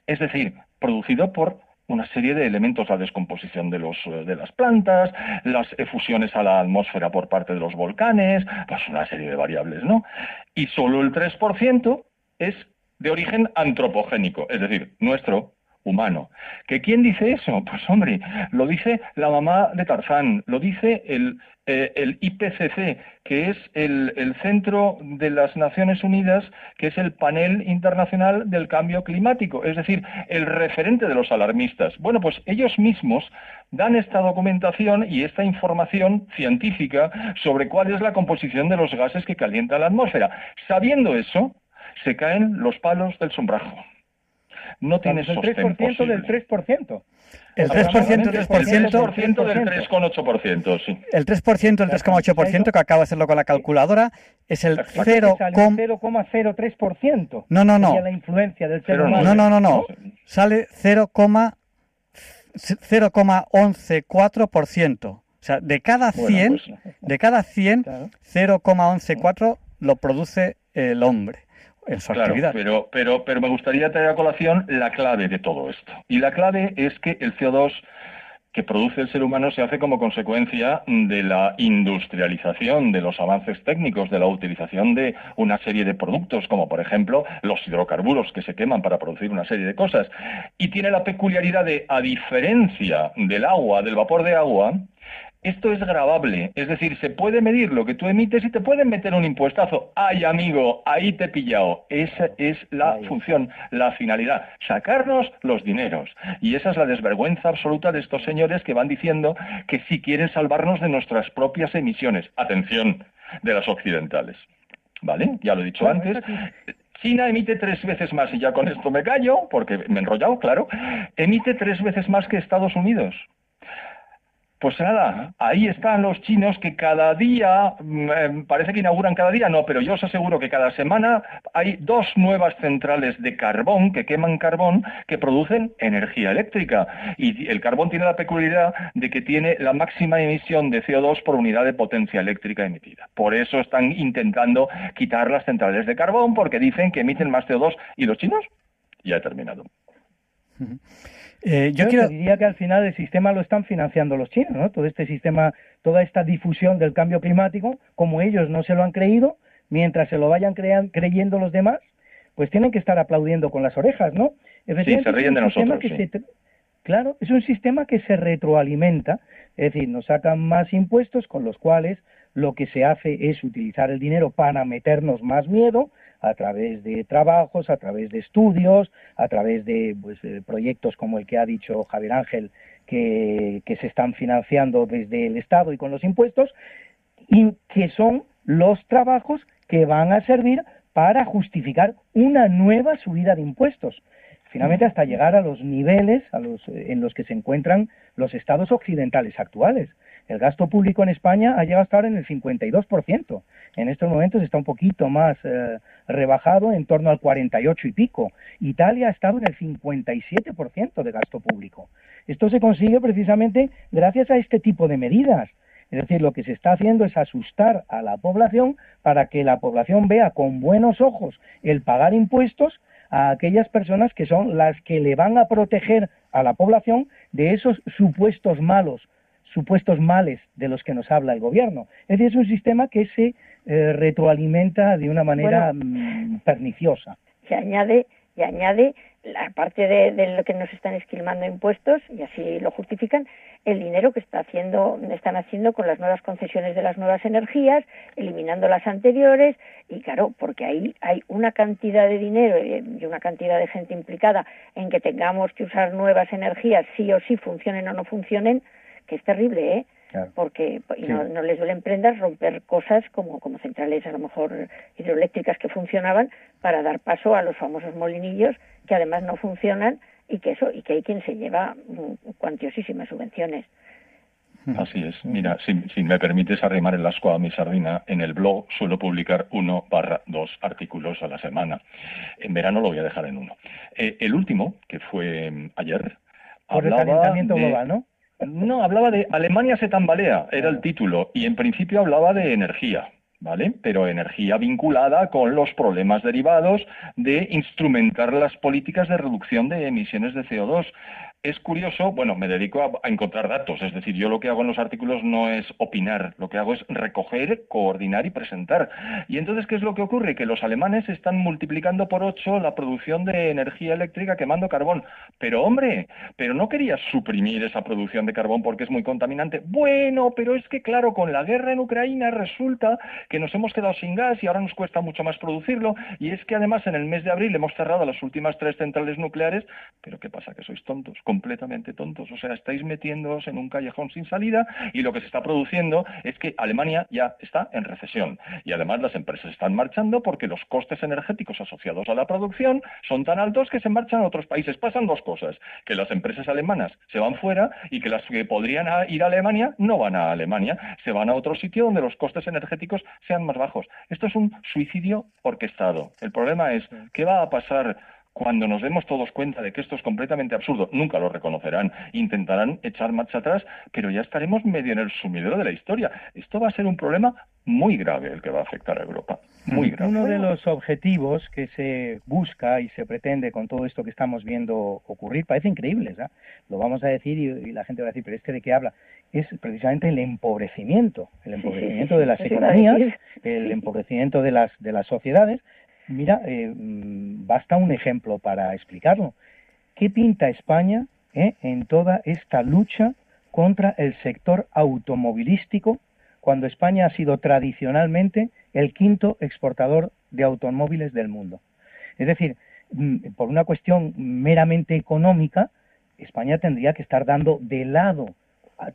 Es decir, producido por una serie de elementos, la descomposición de, los, eh, de las plantas, las efusiones a la atmósfera por parte de los volcanes, pues una serie de variables, ¿no? Y solo el 3% es de origen antropogénico, es decir, nuestro, humano. ¿Que quién dice eso? *laughs* Pues hombre, lo dice la mamá de Tarzán, lo dice el, eh, IPCC, que es el, el, Centro de las Naciones Unidas, que es el panel internacional del cambio climático, es decir, el referente de los alarmistas. Bueno, pues ellos mismos dan esta documentación y esta información científica sobre cuál es la composición de los gases que calienta la atmósfera. Sabiendo eso, se caen los palos del sombrajo no tiene El 3% del 3%. El 3%, el 3%, del 3,8%, sí. El 3%, el 3,8% que acabo de hacerlo con la calculadora es el 0,03%. No, no, no. La influencia del No, no, no, no. Sale 0,114%. O sea, de cada 100, pues, de cada 100, Claro. 0,114 lo produce el hombre en su Claro, actividad. pero, pero, pero me gustaría traer a colación la clave de todo esto. Y la clave es que el CO2 que produce el ser humano se hace como consecuencia de la industrialización, de los avances técnicos, de la utilización de una serie de productos, como por ejemplo los hidrocarburos que se queman para producir una serie de cosas. Y tiene la peculiaridad de, a diferencia del agua, del vapor de agua, esto es grabable, es decir, se puede medir lo que tú emites y te pueden meter un impuestazo. Ay, amigo, ahí te he pillado. Esa es la función, la finalidad, sacarnos los dineros. Y esa es la desvergüenza absoluta de estos señores que van diciendo que si quieren salvarnos de nuestras propias emisiones. Atención, de las occidentales. ¿Vale? Ya lo he dicho Bueno, antes. China emite tres veces más, y ya con esto me callo, porque me he enrollado, claro, emite tres veces más que Estados Unidos. Pues nada, ahí están los chinos que cada día, mm, eh, parece que inauguran cada día, no, pero yo os aseguro que cada semana hay dos nuevas centrales de carbón que queman carbón que producen energía eléctrica. Y el carbón tiene la peculiaridad de que tiene la máxima emisión de CO2 por unidad de potencia eléctrica emitida. Por eso están intentando quitar las centrales de carbón porque dicen que emiten más CO2. ¿Y los chinos? Ya he terminado. Eh, yo Yo quiero... diría que al final el sistema lo están financiando los chinos, ¿no? Todo este sistema, toda esta difusión del cambio climático, como ellos no se lo han creído, mientras se lo vayan crean- creyendo los demás, pues tienen que estar aplaudiendo con las orejas, ¿no? Efectivamente, se ríen de nosotros, que se- claro, es un sistema que se retroalimenta, es decir, nos sacan más impuestos con los cuales lo que se hace es utilizar el dinero para meternos más miedo a través de trabajos, a través de estudios, a través de pues, eh, proyectos como el que ha dicho Javier Ángel, que, que se están financiando desde el Estado y con los impuestos, y que son los trabajos que van a servir para justificar una nueva subida de impuestos. Finalmente, hasta llegar a los niveles a los, eh, en los que se encuentran los estados occidentales actuales. El gasto público en España ha llegado a estar en el 52%. En estos momentos está un poquito más eh, rebajado, en torno al 48 y pico. Italia ha estado en el 57% de gasto público. Esto se consigue precisamente gracias a este tipo de medidas. Es decir, lo que se está haciendo es asustar a la población para que la población vea con buenos ojos el pagar impuestos a aquellas personas que son las que le van a proteger a la población de esos supuestos malos, supuestos males de los que nos habla el gobierno. Es decir, es un sistema que se eh, retroalimenta de una manera mm, perniciosa. se añade y añade la parte de, de lo que nos están esquilmando impuestos y así lo justifican el dinero que está haciendo están haciendo con las nuevas concesiones de las nuevas energías eliminando las anteriores y claro porque ahí hay una cantidad de dinero y una cantidad de gente implicada en que tengamos que usar nuevas energías sí o sí funcionen o no funcionen que es terrible eh Claro. porque y no, no les duelen prendas romper cosas como, como centrales a lo mejor hidroeléctricas que funcionaban para dar paso a los famosos molinillos que además no funcionan y que eso y que hay quien se lleva mm, cuantiosísimas subvenciones. Así es. Mira, si, si me permites arrimar el asco a mi sardina, en el blog suelo publicar uno barra dos artículos a la semana. En verano lo voy a dejar en uno. Eh, el último, que fue mm, ayer, Por el calentamiento de- global, ¿no? No, hablaba de Alemania se tambalea, era el título, y en principio hablaba de energía, ¿vale? Pero energía vinculada con los problemas derivados de instrumentar las políticas de reducción de emisiones de CO2. Es curioso, bueno, me dedico a, encontrar datos, es decir, yo lo que hago en los artículos no es opinar, lo que hago es recoger, coordinar y presentar. Y entonces, ¿qué es lo que ocurre? Que los alemanes están multiplicando por ocho la producción de energía eléctrica quemando carbón. Pero hombre, pero no querías suprimir esa producción de carbón porque es muy contaminante. Bueno, pero es que claro, con la guerra en Ucrania resulta que nos hemos quedado sin gas y ahora nos cuesta mucho más producirlo. Y es que además en el mes de abril hemos cerrado las últimas tres centrales nucleares. Pero ¿qué pasa? Que sois tontos, completamente tontos. O sea, estáis metiéndoos en un callejón sin salida y lo que se está produciendo es que Alemania ya está en recesión. Y además las empresas están marchando porque los costes energéticos asociados a la producción son tan altos que se marchan a otros países. Pasan dos cosas, que las empresas alemanas se van fuera y que las que podrían ir a Alemania no van a Alemania, se van a otro sitio donde los costes energéticos sean más bajos. Esto es un suicidio orquestado. El problema es, ¿qué va a pasar Cuando nos demos todos cuenta de que esto es completamente absurdo, nunca lo reconocerán, intentarán echar marcha atrás, pero ya estaremos medio en el sumidero de la historia. Esto va a ser un problema muy grave el que va a afectar a Europa. Muy grave. Uno de los objetivos que se busca y se pretende con todo esto que estamos viendo ocurrir parece increíble, ¿eh? lo vamos a decir y, la gente va a decir, pero este de qué habla, es precisamente el empobrecimiento, el empobrecimiento de las economías, el empobrecimiento de las, de las sociedades, Mira, eh, mm, basta un ejemplo para explicarlo. ¿Qué pinta España eh, en toda esta lucha contra el sector automovilístico cuando España ha sido tradicionalmente el quinto exportador de automóviles del mundo? Es decir, mm, por una cuestión meramente económica, España tendría que estar dando de lado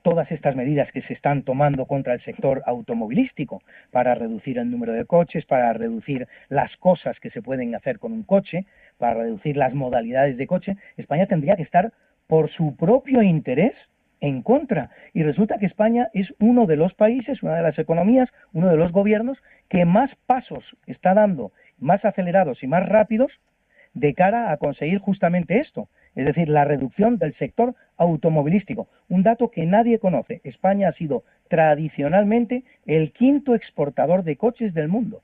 todas estas medidas que se están tomando contra el sector automovilístico para reducir el número de coches, para reducir las cosas que se pueden hacer con un coche, para reducir las modalidades de coche, España tendría que estar por su propio interés en contra. Y resulta que España es uno de los países, una de las economías, uno de los gobiernos que más pasos está dando, más acelerados y más rápidos de cara a conseguir justamente esto, es decir, la reducción del sector automovilístico. Un dato que nadie conoce. España ha sido tradicionalmente el quinto exportador de coches del mundo.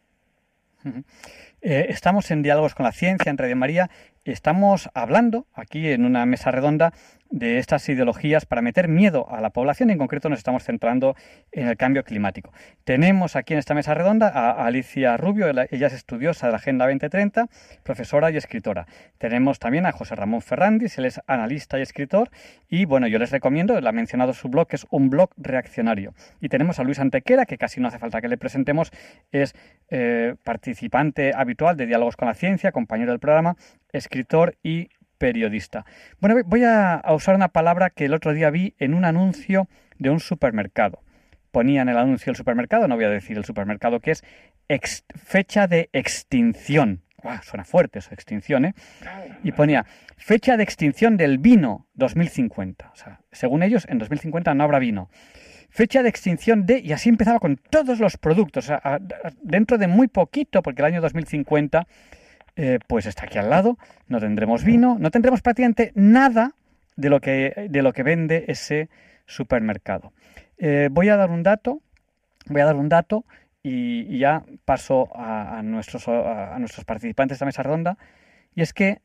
Eh, estamos en Diálogos con la Ciencia en Radio María. Estamos hablando aquí en una mesa redonda de estas ideologías para meter miedo a la población. En concreto nos estamos centrando en el cambio climático. Tenemos aquí en esta mesa redonda a Alicia Rubio, ella es estudiosa de la Agenda 2030, profesora y escritora. Tenemos también a José Ramón Ferrandis, él es analista y escritor. Y bueno, yo les recomiendo, él ha mencionado su blog, que es un blog reaccionario. Y tenemos a Luis Antequera, que casi no hace falta que le presentemos, es eh, participante habitual de Diálogos con la Ciencia, compañero del programa, escritor y periodista. Bueno, voy a, usar una palabra que el otro día vi en un anuncio de un supermercado. Ponía en el anuncio del supermercado, no voy a decir el supermercado que es, fecha de extinción. suena fuerte eso, extinción, ¿eh? Y ponía fecha de extinción del vino 2050. O sea, según ellos, en 2050 no habrá vino. Fecha de extinción de, y así empezaba con todos los productos. O sea, dentro de muy poquito, porque el año 2050 eh, pues está aquí al lado, no tendremos vino, no tendremos prácticamente nada de lo que, de lo que vende ese supermercado. Eh, voy a dar un dato, voy a dar un dato y, ya paso a, nuestros, a, nuestros participantes de esta mesa redonda, y es que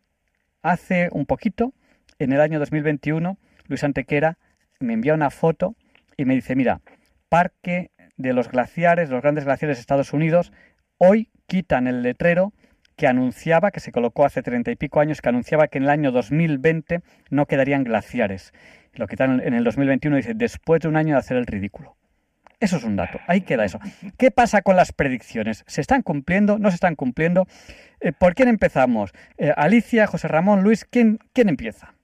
hace un poquito, en el año 2021, Luis Antequera me envía una foto y me dice, mira, Parque de los Glaciares, los grandes glaciares de Estados Unidos, hoy quitan el letrero que anunciaba, que se colocó hace treinta y pico años, que anunciaba que en el año 2020 no quedarían glaciares. Lo que en el 2021 dice, después de un año de hacer el ridículo. Eso es un dato, ahí queda eso. ¿Qué pasa con las predicciones? ¿Se están cumpliendo? ¿No se están cumpliendo? Eh, ¿Por quién empezamos? Eh, Alicia, José Ramón, Luis, ¿quién, quién empieza?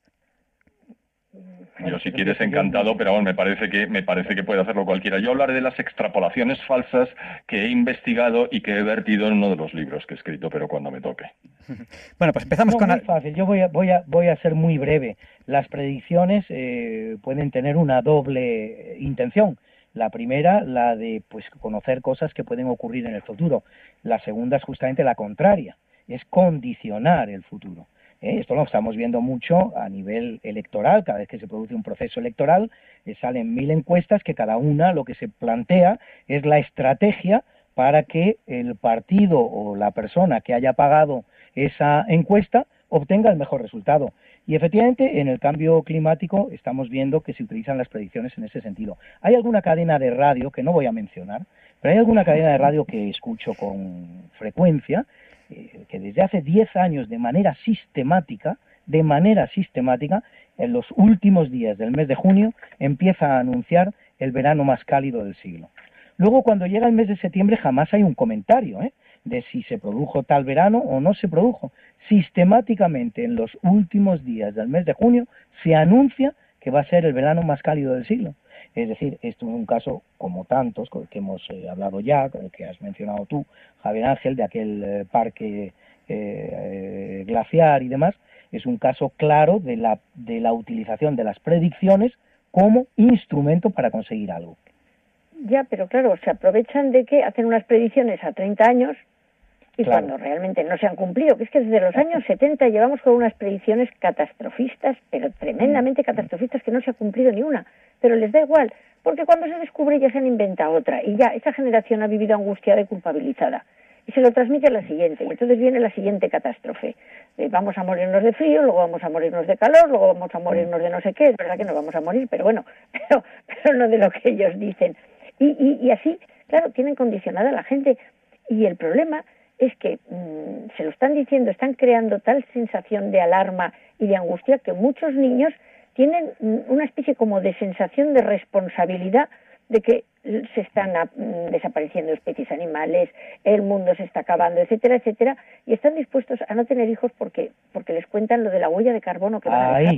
Yo si quieres encantado, pero bueno, me parece que me parece que puede hacerlo cualquiera. Yo hablaré de las extrapolaciones falsas que he investigado y que he vertido en uno de los libros que he escrito, pero cuando me toque. *laughs* Bueno, pues empezamos con muy fácil. Yo voy a, voy a voy a ser muy breve. Las predicciones eh, pueden tener una doble intención. La primera, la de pues conocer cosas que pueden ocurrir en el futuro. La segunda es justamente la contraria, es condicionar el futuro. ¿Eh? Esto lo estamos viendo mucho a nivel electoral, cada vez que se produce un proceso electoral, eh, salen mil encuestas que cada una lo que se plantea es la estrategia para que el partido o la persona que haya pagado esa encuesta obtenga el mejor resultado. Y efectivamente, en el cambio climático estamos viendo que se utilizan las predicciones en ese sentido. Hay alguna cadena de radio, que no voy a mencionar, pero hay alguna cadena de radio que escucho con frecuencia, eh, que desde hace 10 años de manera sistemática, de manera sistemática, en los últimos días del mes de junio, empieza a anunciar el verano más cálido del siglo. Luego, cuando llega el mes de septiembre, jamás hay un comentario ¿eh? de si se produjo tal verano o no se produjo. Sistemáticamente, en los últimos días del mes de junio, se anuncia que va a ser el verano más cálido del siglo. Es decir, esto es un caso como tantos que hemos eh, hablado ya, que has mencionado tú, Javier Ángel, de aquel eh, parque eh, glaciar y demás, es un caso claro de la, de la utilización de las predicciones como instrumento para conseguir algo. Ya, pero claro, se aprovechan de que hacen unas predicciones a 30 años y cuando realmente no se han cumplido, que es que desde los años 70 llevamos con unas predicciones catastrofistas, pero tremendamente mm. catastrofistas, que no se ha cumplido ni una, pero les da igual, porque cuando se descubre ya se han inventado otra, y ya esa generación ha vivido angustiada y culpabilizada, y se lo transmite a la siguiente, y entonces viene la siguiente catástrofe. Eh, vamos a morirnos de frío, luego vamos a morirnos de calor, luego vamos a morirnos de no sé qué, es verdad que no vamos a morir, pero bueno, *laughs* pero, pero no de lo que ellos dicen. Y, y, y así, claro, tienen condicionada a la gente, y el problema es que mm, se lo están diciendo, están creando tal sensación de alarma y de angustia que muchos niños tienen mm, una especie como de sensación de responsabilidad de que se están mm, desapareciendo especies animales, el mundo se está acabando, etcétera, etcétera, y están dispuestos a no tener hijos porque porque les cuentan lo de la huella de carbono que van a dejar.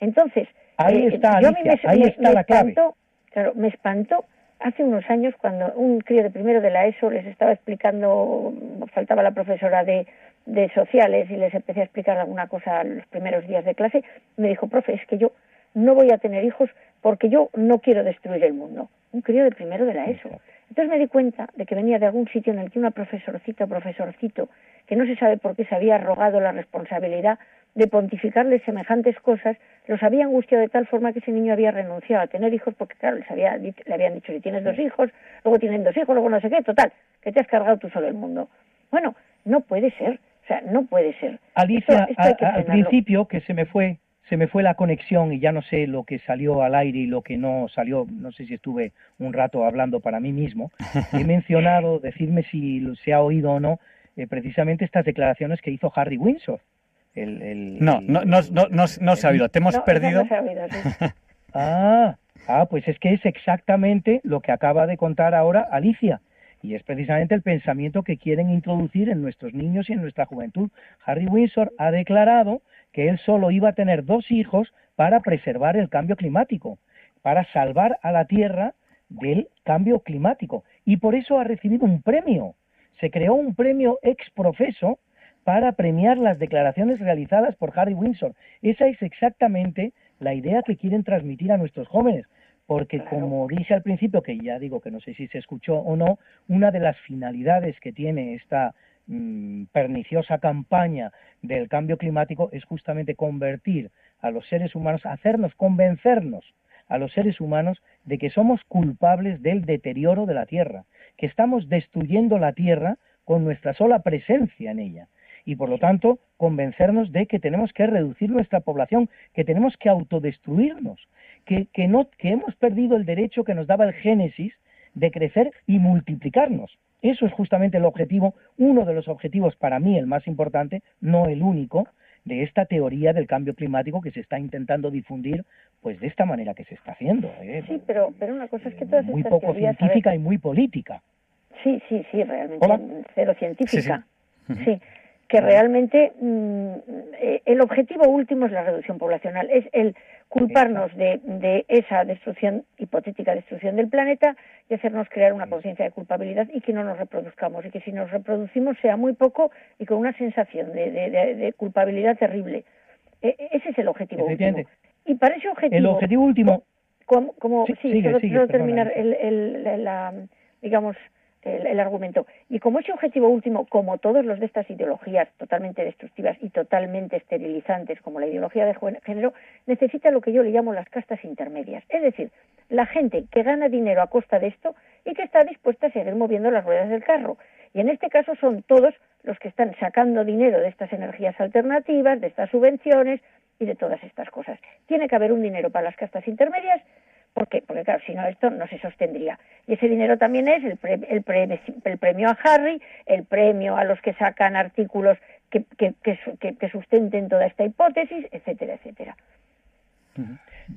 Entonces, ahí eh, está, yo a mí me, ahí está la claro, me espantó hace unos años, cuando un crío de primero de la ESO les estaba explicando, faltaba la profesora de, de sociales y les empecé a explicar alguna cosa los primeros días de clase, me dijo, profe, es que yo no voy a tener hijos porque yo no quiero destruir el mundo. Un crío de primero de la ESO. Entonces me di cuenta de que venía de algún sitio en el que una profesorcita o profesorcito, que no se sabe por qué se había arrogado la responsabilidad de pontificarle semejantes cosas, los había angustiado de tal forma que ese niño había renunciado a tener hijos porque, claro, les había, le habían dicho, si tienes dos hijos, luego tienen dos hijos, luego no sé qué, total, que te has cargado tú solo el mundo. Bueno, no puede ser, o sea, no puede ser. Alicia, al principio que se me fue, se me fue la conexión y ya no sé lo que salió al aire y lo que no salió, no sé si estuve un rato hablando para mí mismo, he *laughs* mencionado, decirme si se ha oído o no, eh, precisamente estas declaraciones que hizo Harry Windsor no, no, no, no, no, se ha oído, te hemos perdido. *laughs* ah, ah, pues es que es exactamente lo que acaba de contar ahora Alicia. Y es precisamente el pensamiento que quieren introducir en nuestros niños y en nuestra juventud. Harry Windsor ha declarado que él solo iba a tener dos hijos para preservar el cambio climático, para salvar a la Tierra del cambio climático. Y por eso ha recibido un premio. Se creó un premio ex profeso para premiar las declaraciones realizadas por Harry Windsor. Esa es exactamente la idea que quieren transmitir a nuestros jóvenes, porque como dije al principio, que ya digo que no sé si se escuchó o no, una de las finalidades que tiene esta mm, perniciosa campaña del cambio climático es justamente convertir a los seres humanos, hacernos convencernos a los seres humanos de que somos culpables del deterioro de la Tierra, que estamos destruyendo la Tierra con nuestra sola presencia en ella y por lo tanto convencernos de que tenemos que reducir nuestra población, que tenemos que autodestruirnos, que, que, no, que hemos perdido el derecho que nos daba el Génesis de crecer y multiplicarnos. Eso es justamente el objetivo, uno de los objetivos para mí el más importante, no el único, de esta teoría del cambio climático que se está intentando difundir pues de esta manera que se está haciendo. ¿eh? Sí, pero, pero una cosa es que todas Muy poco científica y muy política. Sí, sí, sí, realmente cero científica. sí que realmente mm, el objetivo último es la reducción poblacional, es el culparnos de, de, esa destrucción, hipotética destrucción del planeta y hacernos crear una conciencia de culpabilidad y que no nos reproduzcamos y que si nos reproducimos sea muy poco y con una sensación de, de, culpabilidad terrible. E, e, ese es el objetivo último. Y para ese objetivo... El objetivo último... Como, como sí, solo, terminar el, el, la, digamos, el, argumento. Y como ese objetivo último, como todos los de estas ideologías totalmente destructivas y totalmente esterilizantes, como la ideología de género, necesita lo que yo le llamo las castas intermedias. Es decir, la gente que gana dinero a costa de esto y que está dispuesta a seguir moviendo las ruedas del carro. Y en este caso son todos los que están sacando dinero de estas energías alternativas, de estas subvenciones y de todas estas cosas. Tiene que haber un dinero para las castas intermedias ¿Por qué? Porque claro, si no esto no se sostendría. Y ese dinero también es el, el, premio a Harry, el premio a los que sacan artículos que, que, que, sustenten toda esta hipótesis, etcétera, etcétera.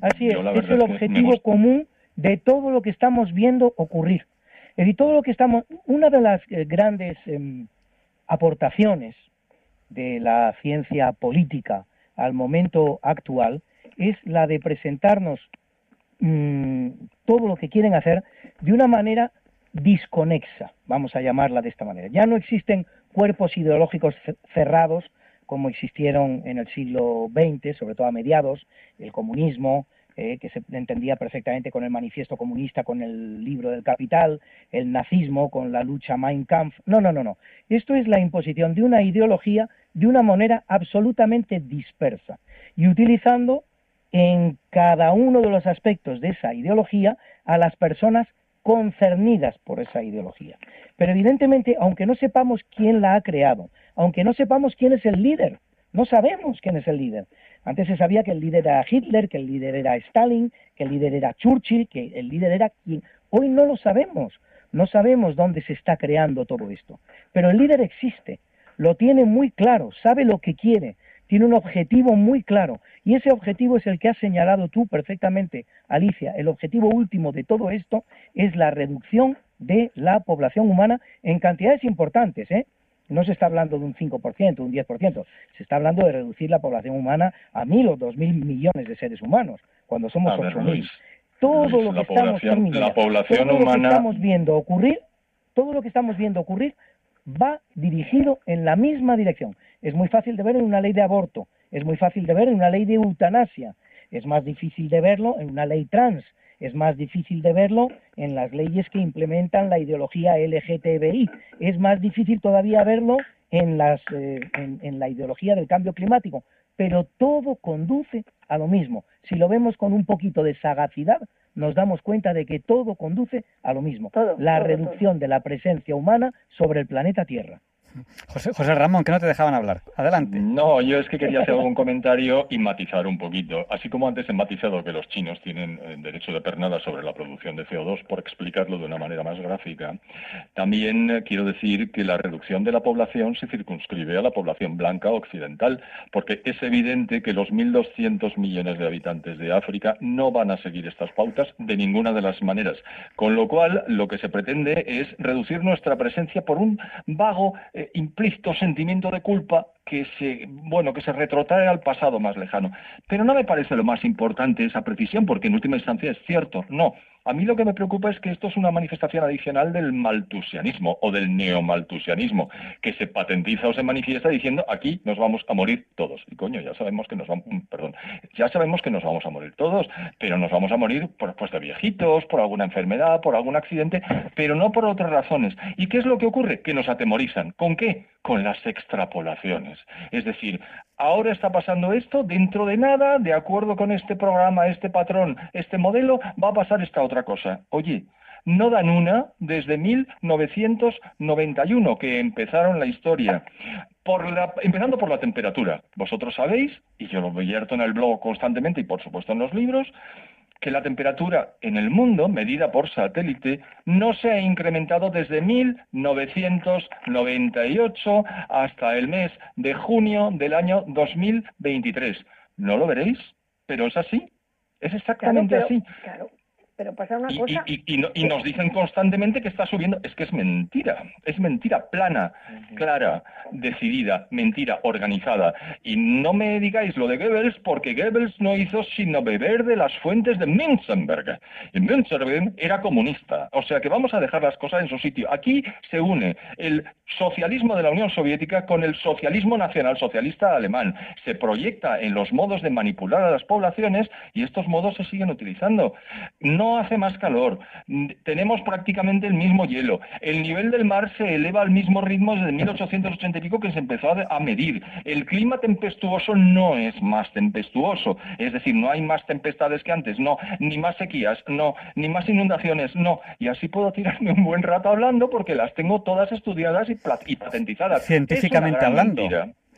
Así es, es el objetivo común de todo lo que estamos viendo ocurrir. Es decir, todo lo que estamos, una de las eh, grandes em, aportaciones de la ciencia política al momento actual es la de presentarnos Mm, todo lo que quieren hacer de una manera disconexa, vamos a llamarla de esta manera. Ya no existen cuerpos ideológicos cerrados como existieron en el siglo XX, sobre todo a mediados, el comunismo, eh, que se entendía perfectamente con el manifiesto comunista, con el libro del capital, el nazismo, con la lucha Mein Kampf. No, no, no, no. Esto es la imposición de una ideología de una manera absolutamente dispersa y utilizando en cada uno de los aspectos de esa ideología a las personas concernidas por esa ideología. Pero evidentemente, aunque no sepamos quién la ha creado, aunque no sepamos quién es el líder, no sabemos quién es el líder. Antes se sabía que el líder era Hitler, que el líder era Stalin, que el líder era Churchill, que el líder era quien. Hoy no lo sabemos. No sabemos dónde se está creando todo esto. Pero el líder existe, lo tiene muy claro, sabe lo que quiere, tiene un objetivo muy claro. Y ese objetivo es el que has señalado tú perfectamente, Alicia. El objetivo último de todo esto es la reducción de la población humana en cantidades importantes, ¿eh? No se está hablando de un 5%, un 10%, se está hablando de reducir la población humana a mil o dos mil millones de seres humanos, cuando somos ocho mil. Todo lo que estamos la población humana... estamos viendo ocurrir, todo lo que estamos viendo ocurrir va dirigido en la misma dirección. Es muy fácil de ver en una ley de aborto, es muy fácil de ver en una ley de eutanasia, es más difícil de verlo en una ley trans, es más difícil de verlo en las leyes que implementan la ideología LGTBI. Es más difícil todavía verlo en, las, eh, en, la ideología del cambio climático. Pero todo conduce a lo mismo. Si lo vemos con un poquito de sagacidad, nos damos cuenta de que todo conduce a lo mismo. la reducción de la presencia humana sobre el planeta Tierra. José, José, Ramón, que no te dejaban hablar. Adelante. No, yo es que quería hacer algún comentario y matizar un poquito. Así como antes he matizado que los chinos tienen eh, derecho de pernada sobre la producción de CO2, por explicarlo de una manera más gráfica, también eh, quiero decir que la reducción de la población se circunscribe a la población blanca occidental, porque es evidente que los 1.200 millones de habitantes de África no van a seguir estas pautas de ninguna de las maneras. Con lo cual, lo que se pretende es reducir nuestra presencia por un vago eh, implícito sentimiento de culpa que se, bueno, que se retrotrae al pasado más lejano. Pero no me parece lo más importante esa precisión, porque en última instancia es cierto, no. A mí lo que me preocupa es que esto es una manifestación adicional del maltusianismo o del neomaltusianismo, que se patentiza o se manifiesta diciendo aquí nos vamos a morir todos. Y coño, ya sabemos que nos vamos, mm, perdón, ya sabemos que nos vamos a morir todos, pero nos vamos a morir por, pues de viejitos, por alguna enfermedad, por algún accidente, pero no por otras razones. ¿Y qué es lo que ocurre? Que nos atemorizan. ¿Con qué? Con las extrapolaciones. Es decir, ahora está pasando esto, dentro de nada, de acuerdo con este programa, este patrón, este modelo, va a pasar esta otra cosa. Oye, no dan una desde 1991, que empezaron la historia. Por la, empezando por la temperatura. Vosotros sabéis, y yo lo vierto en el blog constantemente y por supuesto en los libros, que la temperatura en el mundo, medida por satélite, no se ha incrementado desde 1998 hasta el mes de junio del año 2023. ¿No lo veréis? Pero es así. Es exactamente así. Pero pasa una cosa. Y, nos dicen constantemente que está subiendo. Es que es mentira. Es mentira plana, clara, decidida, mentira organizada. Y no me digáis lo de Goebbels porque Goebbels no hizo sino beber de las fuentes de Münzenberg. Y Münzenberg era comunista. O sea que vamos a dejar las cosas en su sitio. Aquí se une el socialismo de la Unión Soviética con el socialismo nacional socialista alemán. Se proyecta en los modos de manipular a las poblaciones y estos modos se siguen utilizando. No hace más calor, tenemos prácticamente el mismo hielo, el nivel del mar se eleva al mismo ritmo desde 1880 y pico que se empezó a, medir, el clima tempestuoso no es más tempestuoso, es decir, no hay más tempestades que antes, no, ni más sequías, no, ni más inundaciones, no, y así puedo tirarme un buen rato hablando porque las tengo todas estudiadas y, patentizadas. Científicamente hablando.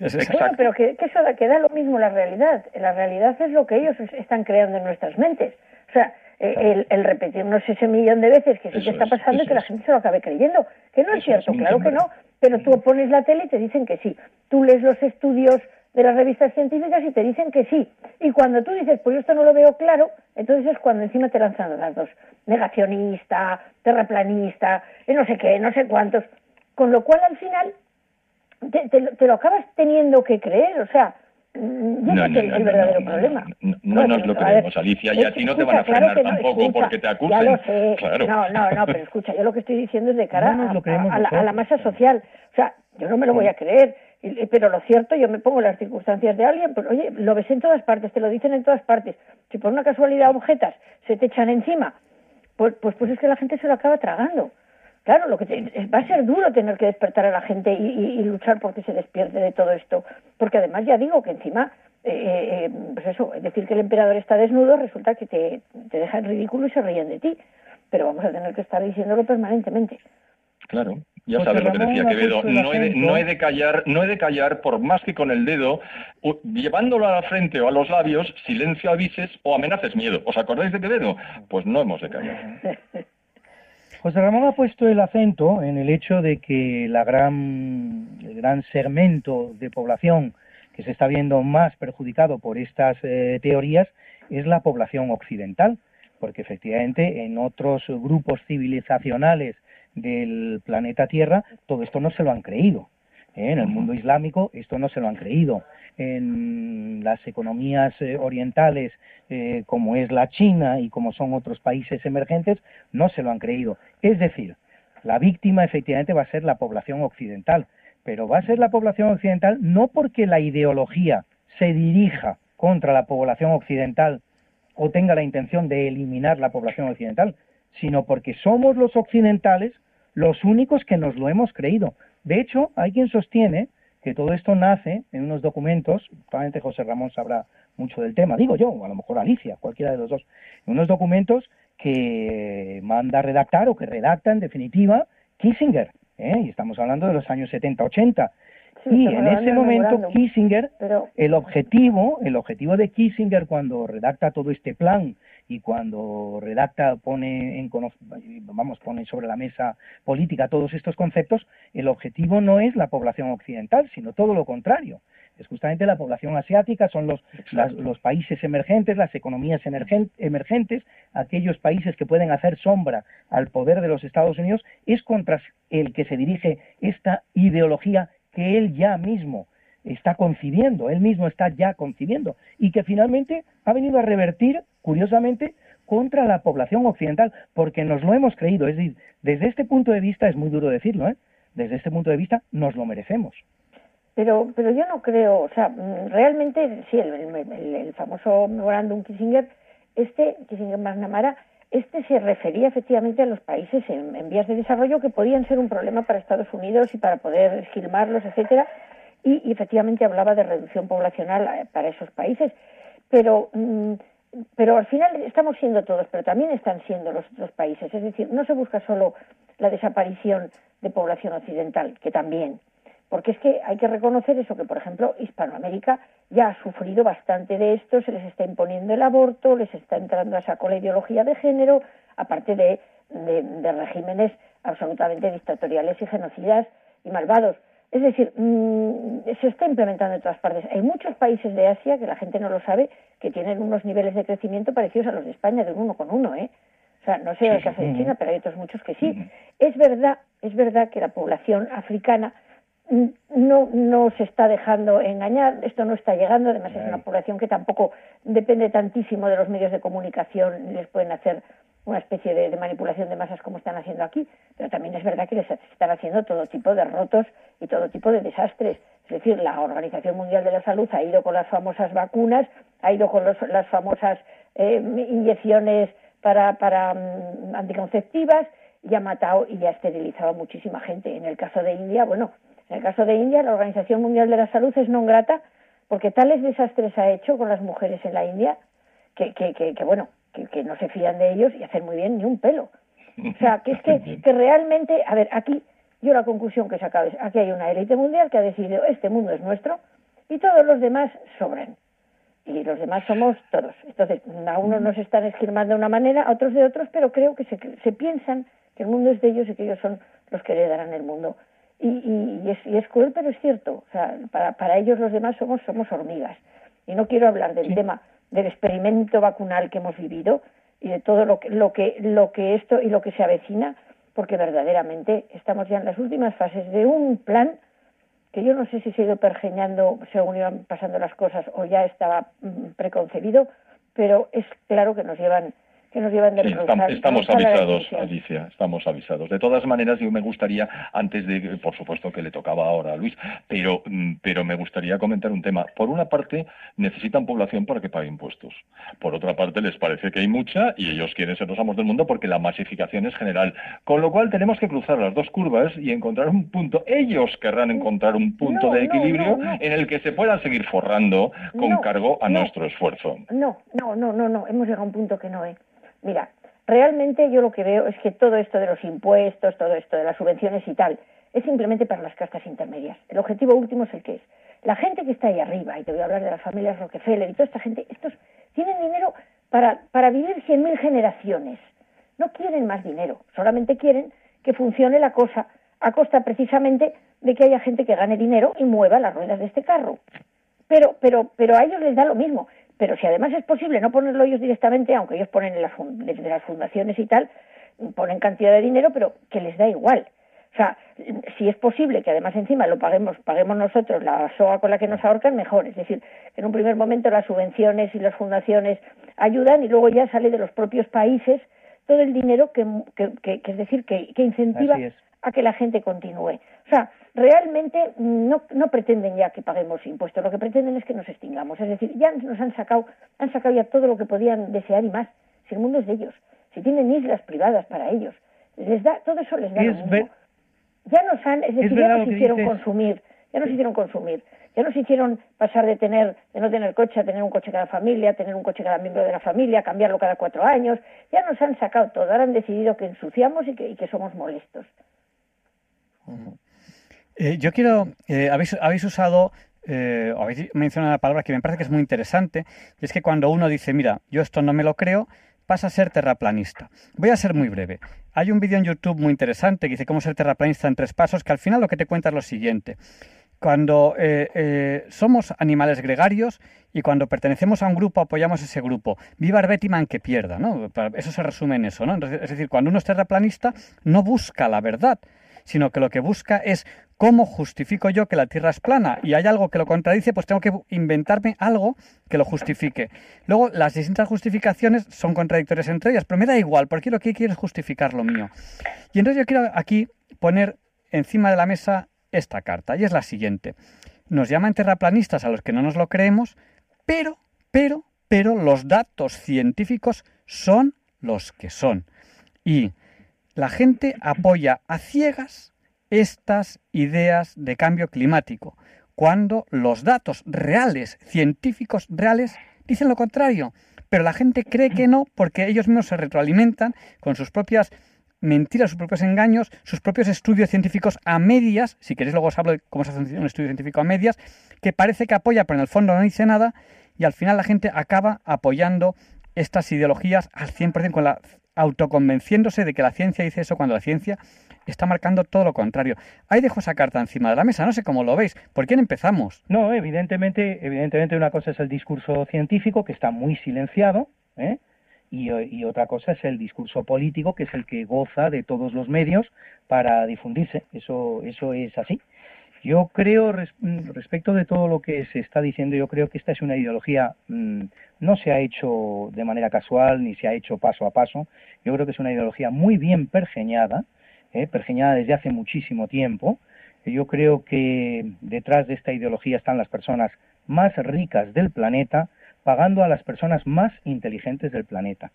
Bueno, pero que, que eso da, que da lo mismo la realidad. La realidad es lo que ellos están creando en nuestras mentes. O sea, eh, el, repetirnos ese millón de veces que sí que está pasando y que la gente se lo acabe creyendo. Que no es cierto, claro que no, pero tú pones la tele y te dicen que sí. Tú lees los estudios de las revistas científicas y te dicen que sí. Y cuando tú dices, pues yo esto no lo veo claro, entonces es cuando encima te lanzan los dos. Negacionista, terraplanista, eh, no sé qué, no sé cuántos. Con lo cual al final te lo acabas teniendo que creer. O sea, no, no, no, el verdadero problema. No, nos lo creemos, Alicia, y a ti no te van a frenar tampoco porque te acusen. Ya lo sé. No, no, no, pero escucha, yo lo que estoy diciendo es de cara a, la, masa social. O sea, yo no me lo voy a creer. pero lo cierto, yo me pongo en las circunstancias de alguien, pues oye, lo ves en todas partes, te lo dicen en todas partes. Si por una casualidad objetas se te echan encima, pues, pues, pues es que la gente se lo acaba tragando. Claro, lo que va a ser duro tener que despertar a la gente y, luchar porque se despierte de todo esto, porque además ya digo que encima, eh, eh, pues eso, es decir que el emperador está desnudo resulta que te, te deja en ridículo y se ríen de ti, pero vamos a tener que estar diciéndolo permanentemente. Claro, ya sabes lo que decía Quevedo, no he, de, no he, de, callar, no he de callar por más que con el dedo, llevándolo a la frente o a los labios, silencio avises o amenaces miedo. ¿Os acordáis de Quevedo? Pues no hemos de callar. *laughs* José Ramón ha puesto el acento en el hecho de que el gran segmento de población que se está viendo más perjudicado por estas eh, teorías es la población occidental, porque efectivamente en otros grupos civilizacionales del planeta Tierra todo esto no se lo han creído. ¿Eh? En el mundo islámico esto no se lo han creído en las economías eh, orientales eh, como es la China y como son otros países emergentes, no se lo han creído. Es decir, la víctima efectivamente va a ser la población occidental, pero va a ser la población occidental no porque la ideología se dirija contra la población occidental o tenga la intención de eliminar la población occidental, sino porque somos los occidentales los únicos que nos lo hemos creído. De hecho, hay quien sostiene que todo esto nace en unos documentos, probablemente José Ramón sabrá mucho del tema, digo yo, o a lo mejor Alicia, cualquiera de los dos, en unos documentos que manda a redactar o que redacta en definitiva Kissinger, ¿eh? y estamos hablando de los años 70-80. y en ese momento Kissinger, el objetivo, el objetivo de Kissinger cuando redacta todo este plan y cuando redacta pone en vamos pone sobre la mesa política todos estos conceptos, el objetivo no es la población occidental, sino todo lo contrario. Es justamente la población asiática, son los, los países emergentes, las economías emergentes, aquellos países que pueden hacer sombra al poder de los Estados Unidos, es contra el que se dirige esta ideología que él ya mismo está concibiendo, él mismo está ya concibiendo, y que finalmente ha venido a revertir, curiosamente, contra la población occidental, porque nos lo hemos creído. Es decir, desde este punto de vista, es muy duro decirlo, ¿eh? desde este punto de vista nos lo merecemos. Pero, pero yo no creo, o sea, realmente, sí, el, el, famoso memorándum Kissinger, este, Kissinger Magnamara, este se refería efectivamente a los países en, en, vías de desarrollo que podían ser un problema para Estados Unidos y para poder esquilmarlos, etcétera, y, efectivamente hablaba de reducción poblacional eh, para esos países. Pero, mm, pero al final estamos siendo todos, pero también están siendo los otros países. Es decir, no se busca solo la desaparición de población occidental, que también, porque es que hay que reconocer eso, que por ejemplo Hispanoamérica ya ha sufrido bastante de esto, se les está imponiendo el aborto, les está entrando a saco la ideología de género, aparte de, de regímenes absolutamente dictatoriales y genocidas y malvados. Es decir, mm, se está implementando en todas partes. Hay muchos países de Asia, que la gente no lo sabe, que tienen unos niveles de crecimiento parecidos a los de España, de uno con uno, ¿eh? O sea, no sé el caso de China, pero hay otros muchos que sí. Es verdad, es verdad que la población africana mm, no, no se está dejando engañar, esto no está llegando, además es una población que tampoco depende tantísimo de los medios de comunicación, ni les pueden hacer una especie de, manipulación de masas como están haciendo aquí, pero también es verdad que les están haciendo todo tipo de rotos y todo tipo de desastres. Es decir, la Organización Mundial de la Salud ha ido con las famosas vacunas, ha ido con las famosas eh, inyecciones para, para mm, anticonceptivas y ha matado y ha esterilizado a muchísima gente. En el caso de India, bueno, en el caso de India, la Organización Mundial de la Salud es no grata porque tales desastres ha hecho con las mujeres en la India que, que, que bueno, que, no se fían de ellos y hacen muy bien ni un pelo. O sea, que es *laughs* que, que realmente, a ver, aquí yo la conclusión que he sacado es, aquí hay una élite mundial que ha decidido, este mundo es nuestro y todos los demás sobran. Y los demás somos todos. Entonces, a unos nos están esquilmando de una manera, a otros de otros, pero creo que se, se piensan que el mundo es de ellos y que ellos son los que heredarán el mundo. Y, y, es, y es cruel, pero es cierto. O sea, para, para ellos los demás somos, somos hormigas. Y no quiero hablar del tema del experimento vacunal que hemos vivido y de todo lo que, lo que, lo que esto y lo que se avecina, porque verdaderamente estamos ya en las últimas fases de un plan que yo no sé si se ha ido pergeñando según iban pasando las cosas o ya estaba mm, preconcebido, pero es claro que nos llevan que nos llevan de Sí, estamos avisados. Alicia, estamos avisados. De todas maneras, yo me gustaría, antes de, por supuesto que le tocaba ahora a Luis, pero, mm, pero me gustaría comentar un tema. Por una parte, necesitan población para que pague impuestos. Por otra parte, les parece que hay mucha y ellos quieren ser los amos del mundo porque la masificación es general. Con lo cual, tenemos que cruzar las dos curvas y encontrar un punto. Ellos querrán encontrar un punto No, de equilibrio no, no. en el que se puedan seguir forrando con No, cargo a no. nuestro esfuerzo. No, no, no, no, no, hemos llegado a un punto que no es. Mira, realmente yo lo que veo es que todo esto de los impuestos, todo esto de las subvenciones y tal, es simplemente para las castas intermedias. El objetivo último es el que es. La gente que está ahí arriba, y te voy a hablar de las familias Rockefeller y toda esta gente, estos tienen dinero para, para vivir cien mil generaciones. No quieren más dinero, solamente quieren que funcione la cosa a costa precisamente de que haya gente que gane dinero y mueva las ruedas de este carro pero, pero, pero a ellos les da lo mismo. Pero si además es posible no ponerlo ellos directamente, aunque ellos ponen en las, desde las fundaciones y tal, ponen cantidad de dinero, pero que les da igual. O sea, si es posible que además encima lo paguemos, paguemos nosotros la soga con la que nos ahorcan, mejor. Es decir, que en un primer momento las subvenciones y las fundaciones ayudan y luego ya sale de los propios países todo el dinero que, que, que- que es decir, que, incentiva es. a que la gente continúe. O sea, realmente no, no pretenden ya que paguemos impuestos, lo que pretenden es que nos extingamos. Es decir, ya nos han sacado, han sacado ya todo lo que podían desear y más. Si el mundo es de ellos, si tienen islas privadas para ellos, les da, todo eso les da lo Es mismo. ver- Ya nos han, es decir, ya verdad nos hicieron dices. consumir, ya nos hicieron consumir, ya nos hicieron pasar de tener, de no tener coche a tener un coche cada familia, tener un coche cada miembro de la familia, cambiarlo cada cuatro años, ya nos han sacado todo, ahora han decidido que ensuciamos y que, y que somos molestos. Eh, yo quiero, eh, habéis, habéis usado, eh, habéis mencionado una palabra que me parece que es muy interesante, y es que cuando uno dice, mira, yo esto no me lo creo, pasa a ser terraplanista. Voy a ser muy breve. Hay un vídeo en YouTube muy interesante que dice cómo ser terraplanista en tres pasos, que al final lo que te cuenta es lo siguiente. Cuando eh, somos animales gregarios y cuando pertenecemos a un grupo apoyamos ese grupo. Viva el Bettyman que pierda, ¿no? Eso se resume en eso, ¿no? Es decir, cuando uno es terraplanista no busca la verdad, sino que lo que busca es cómo justifico yo que la Tierra es plana y hay algo que lo contradice, pues tengo que inventarme algo que lo justifique. Luego, las distintas justificaciones son contradictorias entre ellas, pero me da igual, porque lo que quiero es justificar lo mío. Y entonces yo quiero aquí poner encima de la mesa esta carta, y es la siguiente. Nos llaman terraplanistas a los que no nos lo creemos, pero, pero, pero los datos científicos son los que son. Y la gente apoya a ciegas estas ideas de cambio climático, cuando los datos reales, científicos reales, dicen lo contrario. Pero la gente cree que no porque ellos mismos se retroalimentan con sus propias mentiras, sus propios engaños, sus propios estudios científicos a medias, si queréis luego os hablo de cómo se hace un estudio científico a medias, que parece que apoya, pero en el fondo no dice nada, y al final la gente acaba apoyando estas ideologías al 100% con la autoconvenciéndose de que la ciencia dice eso cuando la ciencia está marcando todo lo contrario. Ahí dejo esa carta encima de la mesa, no sé cómo lo veis. ¿Por quién empezamos? No, evidentemente, evidentemente una cosa es el discurso científico, que está muy silenciado, ¿eh? y, y otra cosa es el discurso político, que es el que goza de todos los medios para difundirse. Eso, eso es así. Yo creo, res- respecto de todo lo que se está diciendo, yo creo que esta es una ideología, mm, no se ha hecho de manera casual ni se ha hecho paso a paso. Yo creo que es una ideología muy bien pergeñada, ¿eh? pergeñada desde hace muchísimo tiempo. Yo creo que detrás de esta ideología están las personas más ricas del planeta, pagando a las personas más inteligentes del planeta.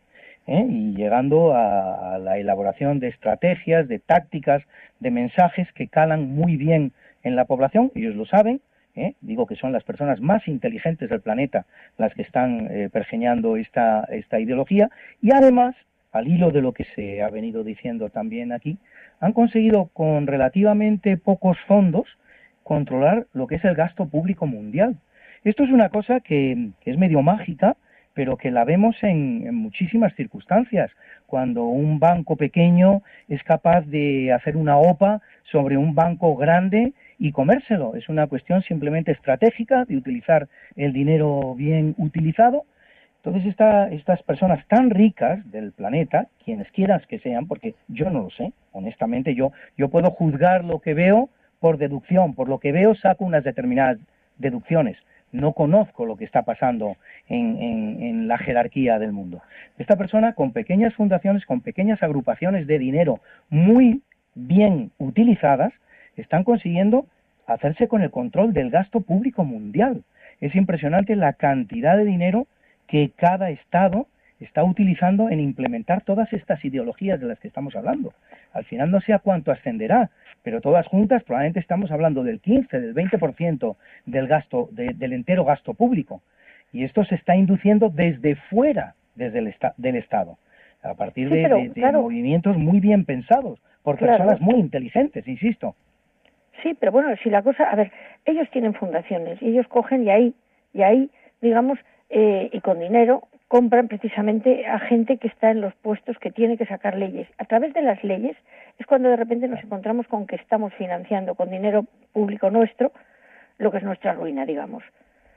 ¿eh? y llegando a la elaboración de estrategias, de tácticas, de mensajes que calan muy bien en la población, ellos lo saben, ¿eh? digo que son las personas más inteligentes del planeta las que están eh, pergeñando esta, esta ideología, y además, al hilo de lo que se ha venido diciendo también aquí, han conseguido con relativamente pocos fondos controlar lo que es el gasto público mundial. Esto es una cosa que, es medio mágica, pero que la vemos en, muchísimas circunstancias. Cuando un banco pequeño es capaz de hacer una OPA sobre un banco grande y comérselo. Es una cuestión simplemente estratégica de utilizar el dinero bien utilizado. Entonces esta, estas personas tan ricas del planeta, quienes quieras que sean, porque yo no lo sé, honestamente yo, yo puedo juzgar lo que veo por deducción, por lo que veo saco unas determinadas deducciones no conozco lo que está pasando en, en, la jerarquía del mundo. Esta persona, con pequeñas fundaciones, con pequeñas agrupaciones de dinero muy bien utilizadas, están consiguiendo hacerse con el control del gasto público mundial. Es impresionante la cantidad de dinero que cada Estado está utilizando en implementar todas estas ideologías de las que estamos hablando. Al final no sé a cuánto ascenderá, pero todas juntas probablemente estamos hablando del 15, del 20% del gasto, del entero gasto público. Y esto se está induciendo desde fuera desde el del Estado, a partir de, movimientos muy bien pensados, por personas muy inteligentes, insisto. Sí, pero bueno, si la cosa, a ver, ellos tienen fundaciones y ellos cogen y ahí, y ahí, digamos, eh, y con dinero compran precisamente a gente que está en los puestos que tiene que sacar leyes. A través de las leyes es cuando de repente nos encontramos con que estamos financiando con dinero público nuestro lo que es nuestra ruina, digamos.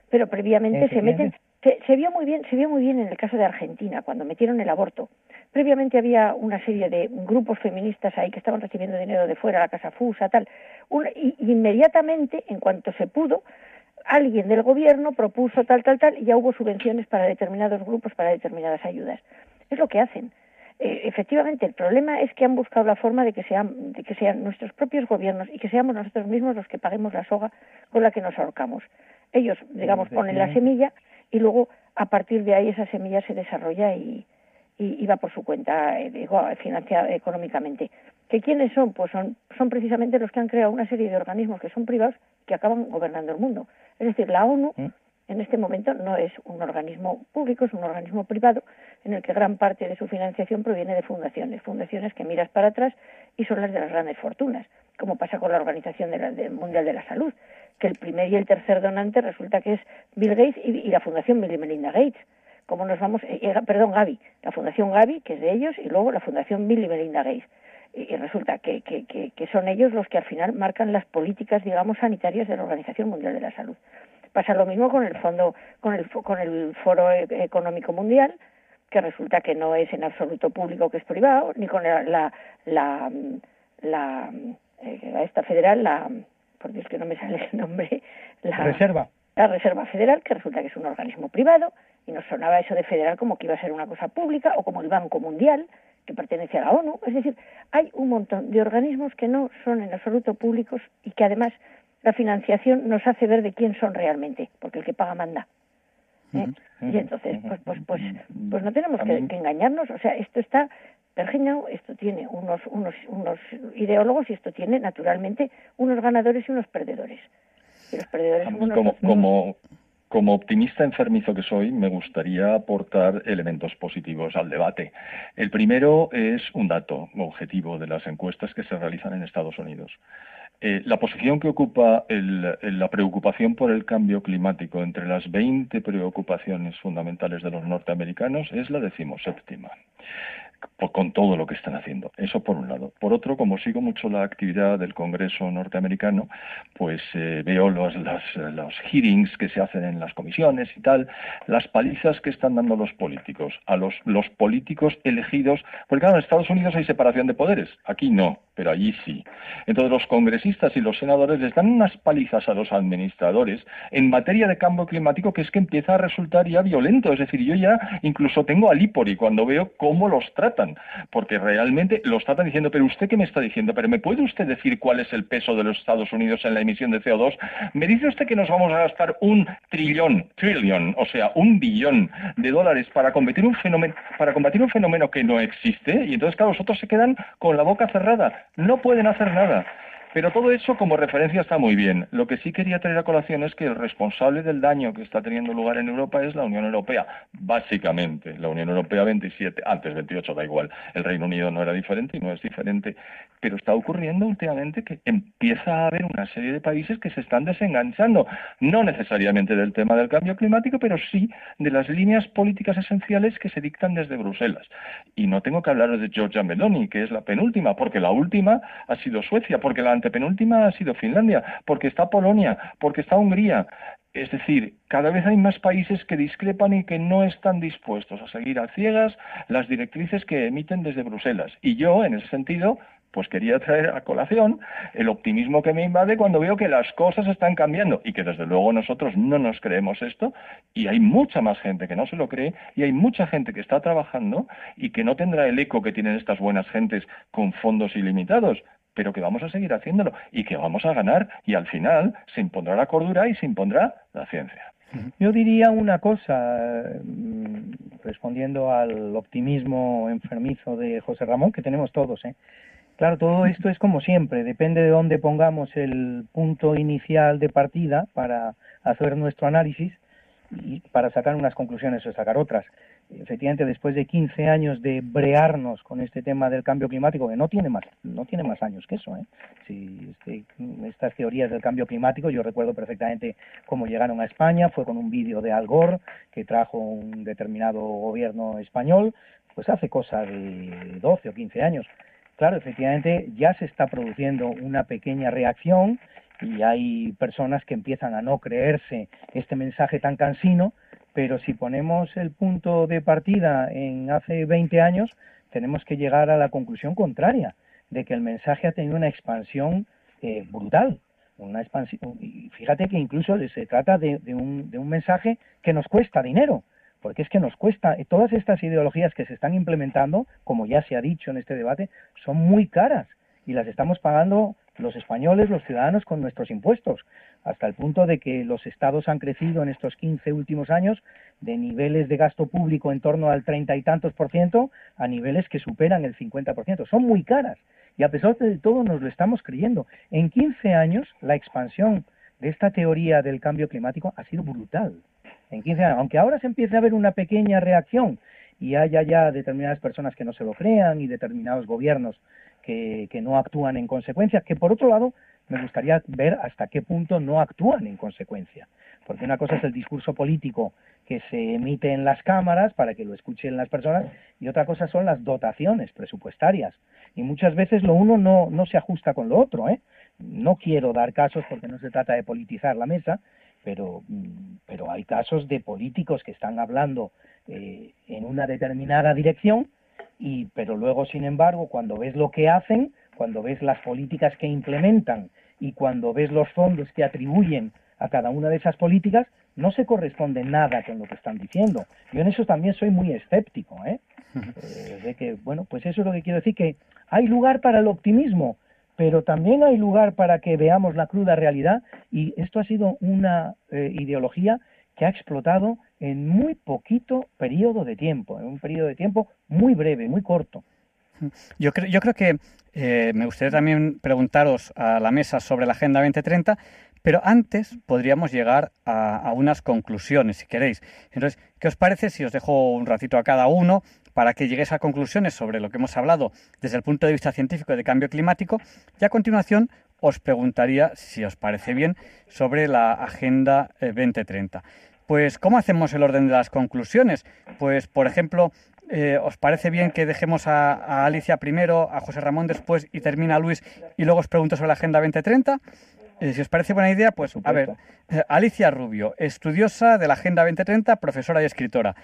Pero previamente se meten se, vio muy bien, se vio muy bien en el caso de Argentina cuando metieron el aborto. Previamente había una serie de grupos feministas ahí que estaban recibiendo dinero de fuera, la Casa Fusa, tal. y inmediatamente, en cuanto se pudo, alguien del gobierno propuso tal, tal, tal, y ya hubo subvenciones para determinados grupos, para determinadas ayudas. Es lo que hacen. Eh, efectivamente, el problema es que han buscado la forma de que, sean, de que sean nuestros propios gobiernos y que seamos nosotros mismos los que paguemos la soga con la que nos ahorcamos. Ellos, digamos, ponen la semilla y luego a partir de ahí esa semilla se desarrolla y, y, va por su cuenta, eh, digo, financiada económicamente. ¿Que quiénes son? Pues son, son precisamente los que han creado una serie de organismos que son privados que acaban gobernando el mundo. Es decir, la ONU mm. en este momento no es un organismo público, es un organismo privado en el que gran parte de su financiación proviene de fundaciones, fundaciones que miras para atrás y son las de las grandes fortunas, como pasa con la Organización Mundial de la Salud, que el primer y el tercer donante resulta que es Bill Gates y, la Fundación Bill y Melinda Gates. Como nos vamos, eh, eh, perdón, Gavi, la Fundación Gavi, que es de ellos, y luego la Fundación Bill y Melinda Gates y resulta que, que, que, son ellos los que al final marcan las políticas, digamos, sanitarias de la Organización Mundial de la Salud. Pasa lo mismo con el fondo, con el, con el Foro e, Económico Mundial, que resulta que no es en absoluto público, que es privado, ni con la, la, la, la eh, esta federal, la, por Dios que no me sale el nombre, la Reserva. La Reserva Federal, que resulta que es un organismo privado, y nos sonaba eso de federal como que iba a ser una cosa pública, o como el Banco Mundial, que pertenece a la ONU. Es decir, hay un montón de organismos que no son en absoluto públicos y que además la financiación nos hace ver de quién son realmente, porque el que paga manda. ¿eh? Y entonces, pues, pues, pues, pues no tenemos que, engañarnos. O sea, esto está esto tiene unos, unos, unos ideólogos y esto tiene, naturalmente, unos ganadores y unos perdedores. Y los perdedores como, como, como optimista enfermizo que soy, me gustaría aportar elementos positivos al debate. El primero es un dato objetivo de las encuestas que se realizan en Estados Unidos. Eh, la posición que ocupa la preocupación por el cambio climático entre las 20 preocupaciones fundamentales de los norteamericanos es la decimoséptima con todo lo que están haciendo. Eso por un lado. Por otro, como sigo mucho la actividad del Congreso norteamericano, pues eh, veo los, los hearings que se hacen en las comisiones y tal, las palizas que están dando los políticos, a los, los políticos elegidos, porque claro, en Estados Unidos hay separación de poderes, aquí no, pero allí sí. Entonces los congresistas y los senadores les dan unas palizas a los administradores en materia de cambio climático que es que empieza a resultar ya violento. Es decir, yo ya incluso tengo alípori cuando veo cómo los tratan porque realmente lo tratan diciendo, pero usted qué me está diciendo, pero ¿me puede usted decir cuál es el peso de los Estados Unidos en la emisión de CO2? Me dice usted que nos vamos a gastar un trillón, trillón, o sea, un billón de dólares para combatir un fenómeno, para combatir un fenómeno que no existe, y entonces, claro, los otros se quedan con la boca cerrada, no pueden hacer nada. Pero todo eso como referencia está muy bien. Lo que sí quería traer a colación es que el responsable del daño que está teniendo lugar en Europa es la Unión Europea, básicamente. La Unión Europea 27, antes 28 da igual. El Reino Unido no era diferente y no es diferente. Pero está ocurriendo últimamente que empieza a haber una serie de países que se están desenganchando, no necesariamente del tema del cambio climático, pero sí de las líneas políticas esenciales que se dictan desde Bruselas. Y no tengo que hablar de Giorgia Meloni, que es la penúltima, porque la última ha sido Suecia, porque la antepenúltima ha sido Finlandia, porque está Polonia, porque está Hungría. Es decir, cada vez hay más países que discrepan y que no están dispuestos a seguir a ciegas las directrices que emiten desde Bruselas. Y yo, en ese sentido, pues quería traer a colación el optimismo que me invade cuando veo que las cosas están cambiando y que desde luego nosotros no nos creemos esto y hay mucha más gente que no se lo cree y hay mucha gente que está trabajando y que no tendrá el eco que tienen estas buenas gentes con fondos ilimitados pero que vamos a seguir haciéndolo y que vamos a ganar y al final se impondrá la cordura y se impondrá la ciencia. Yo diría una cosa, mm, respondiendo al optimismo enfermizo de José Ramón, que tenemos todos. ¿eh? Claro, todo esto es como siempre, depende de dónde pongamos el punto inicial de partida para hacer nuestro análisis y para sacar unas conclusiones o sacar otras. Efectivamente, después de 15 años de brearnos con este tema del cambio climático, que no tiene más, no tiene más años que eso, ¿eh? Si este, estas teorías del cambio climático, yo recuerdo perfectamente cómo llegaron a España, fue con un vídeo de Al Gore que trajo un determinado gobierno español, pues hace cosa de 12 o 15 años. Claro, efectivamente ya se está produciendo una pequeña reacción y hay personas que empiezan a no creerse este mensaje tan cansino, pero si ponemos el punto de partida en hace 20 años, tenemos que llegar a la conclusión contraria, de que el mensaje ha tenido una expansión eh, brutal. Una expansión, y fíjate que incluso se trata de, un, de un mensaje que nos cuesta dinero, porque es que nos cuesta, todas estas ideologías que se están implementando, como ya se ha dicho en este debate, son muy caras y las estamos pagando los españoles, los ciudadanos, con nuestros impuestos, hasta el punto de que los estados han crecido en estos 15 últimos años de niveles de gasto público en torno al treinta y tantos por ciento a niveles que superan el 50 por ciento. Son muy caras y a pesar de todo nos lo estamos creyendo. En 15 años la expansión de esta teoría del cambio climático ha sido brutal en 15 años, aunque ahora se empiece a ver una pequeña reacción y haya ya determinadas personas que no se lo crean y determinados gobiernos que, no actúan en consecuencia, que por otro lado me gustaría ver hasta qué punto no actúan en consecuencia. Porque una cosa es el discurso político que se emite en las cámaras para que lo escuchen las personas y otra cosa son las dotaciones presupuestarias. Y muchas veces lo uno no, no se ajusta con lo otro. ¿eh? No quiero dar casos porque no se trata de politizar la mesa, pero, pero hay casos de políticos que están hablando eh, en una determinada dirección, y, pero luego, sin embargo, cuando ves lo que hacen, cuando ves las políticas que implementan y cuando ves los fondos que atribuyen a cada una de esas políticas, no se corresponde nada con lo que están diciendo. Yo en eso también soy muy escéptico, ¿eh? eh de que, bueno, pues eso es lo que quiero decir, que hay lugar para el optimismo, pero también hay lugar para que veamos la cruda realidad y esto ha sido una eh, ideología que ha explotado en muy poquito periodo de tiempo, en un periodo de tiempo muy breve, muy corto. *laughs* Yo creo, yo creo que eh, me gustaría también preguntaros a la mesa sobre la Agenda 2030, pero antes podríamos llegar a, a, unas conclusiones, si queréis. Entonces, ¿qué os parece si os dejo un ratito a cada uno para que lleguéis a conclusiones sobre lo que hemos hablado desde el punto de vista científico de cambio climático y a continuación os preguntaría, si os parece bien, sobre la Agenda 2030. Eh, pues, ¿cómo hacemos el orden de las conclusiones? Pues, por ejemplo, eh, ¿os parece bien que dejemos a, Alicia primero, a José Ramón después y termina Luis y luego os pregunto sobre la Agenda 2030? Eh, si os parece buena idea, pues a ver, Alicia Rubio, estudiosa de la Agenda 2030, profesora y escritora.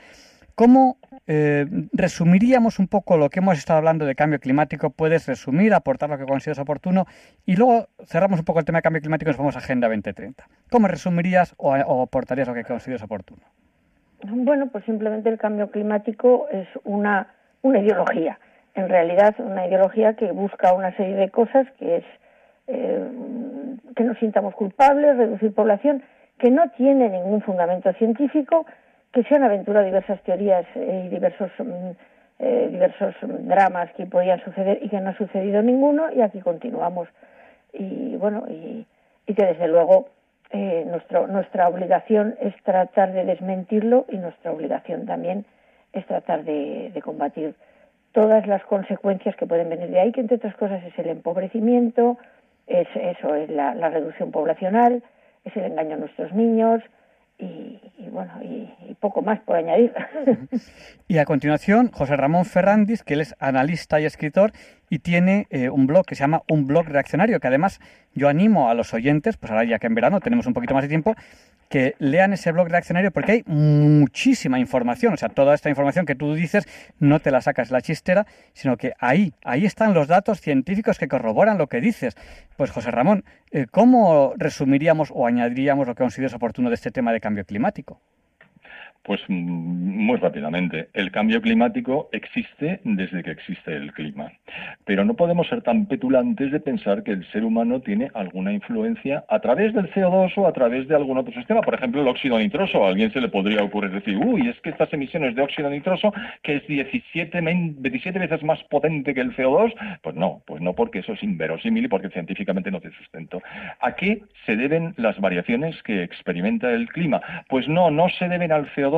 ¿Cómo eh, resumiríamos un poco lo que hemos estado hablando de cambio climático? Puedes resumir, aportar lo que consideres oportuno y luego cerramos un poco el tema de cambio climático y nos vamos a Agenda 2030. ¿Cómo resumirías o, aportarías lo que consideres oportuno? Bueno, pues simplemente el cambio climático es una, una ideología. En realidad, una ideología que busca una serie de cosas que es eh, que nos sintamos culpables, reducir población, que no tiene ningún fundamento científico, que se han aventurado diversas teorías eh, y diversos mm, eh, diversos dramas que podían suceder y que no ha sucedido ninguno y aquí continuamos. Y bueno y, que desde luego eh, nuestro, nuestra obligación es tratar de desmentirlo y nuestra obligación también es tratar de, combatir todas las consecuencias que pueden venir de ahí, que entre otras cosas es el empobrecimiento, es eso, es la reducción poblacional, es el engaño a nuestros niños, y, bueno, y, poco más por añadir. *laughs* Y a continuación, José Ramón Ferrandis, que él es analista y escritor y tiene eh, un blog que se llama Un Blog Reaccionario, que además yo animo a los oyentes, pues ahora ya que en verano tenemos un poquito más de tiempo, que lean ese blog reaccionario porque hay muchísima información. O sea, toda esta información que tú dices no te la sacas de la chistera, sino que ahí, ahí están los datos científicos que corroboran lo que dices. Pues José Ramón, eh, ¿cómo resumiríamos o añadiríamos lo que consideras oportuno de este tema de cambio climático? Pues mm, muy rápidamente. El cambio climático existe desde que existe el clima. Pero no podemos ser tan petulantes de pensar que el ser humano tiene alguna influencia a través del CO2 o a través de algún otro sistema. Por ejemplo, el óxido nitroso. A alguien se le podría ocurrir decir, uy, es que estas emisiones de óxido nitroso, que es 17, 27 veces más potente que el CO2, pues no, pues no porque eso es inverosímil y porque científicamente no tiene sustento. ¿A qué se deben las variaciones que experimenta el clima? Pues no, no se deben al CO2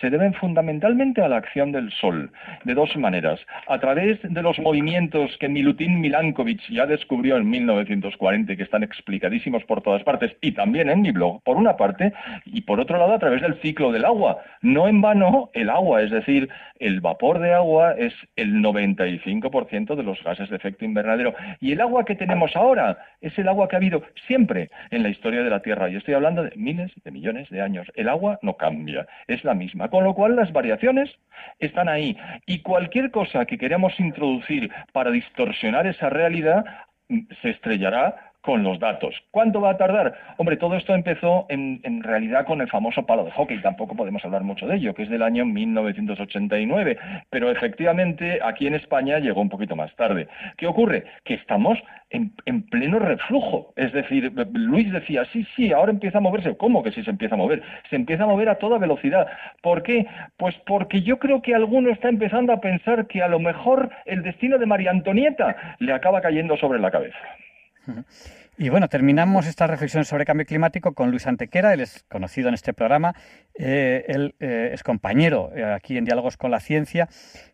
se deben fundamentalmente a la acción del Sol, de dos maneras. A través de los movimientos que Milutin Milankovic ya descubrió en 1940 y que están explicadísimos por todas partes, y también en mi blog, por una parte, y por otro lado a través del ciclo del agua. No en vano, el agua, es decir, el vapor de agua es el 95% de los gases de efecto invernadero. Y el agua que tenemos ahora es el agua que ha habido siempre en la historia de la Tierra. Y estoy hablando de miles de millones de años. El agua no cambia es la misma. Con lo cual las variaciones están ahí. Y cualquier cosa que queramos introducir para distorsionar esa realidad mm, se estrellará con los datos. ¿Cuánto va a tardar? Hombre, todo esto empezó en, realidad con el famoso palo de hockey, tampoco podemos hablar mucho de ello, que es del año 1989, pero efectivamente aquí en España llegó un poquito más tarde. ¿Qué ocurre? Que estamos en, pleno reflujo, es decir, Luis decía, sí, sí, ahora empieza a moverse. ¿Cómo que sí se empieza a mover? Se empieza a mover a toda velocidad. ¿Por qué? Pues porque yo creo que alguno está empezando a pensar que a lo mejor el destino de María Antonieta le acaba cayendo sobre la cabeza. Y bueno, terminamos esta reflexión sobre cambio climático con Luis Antequera, él es conocido en este programa, eh, él eh, es compañero eh, aquí en Diálogos con la Ciencia,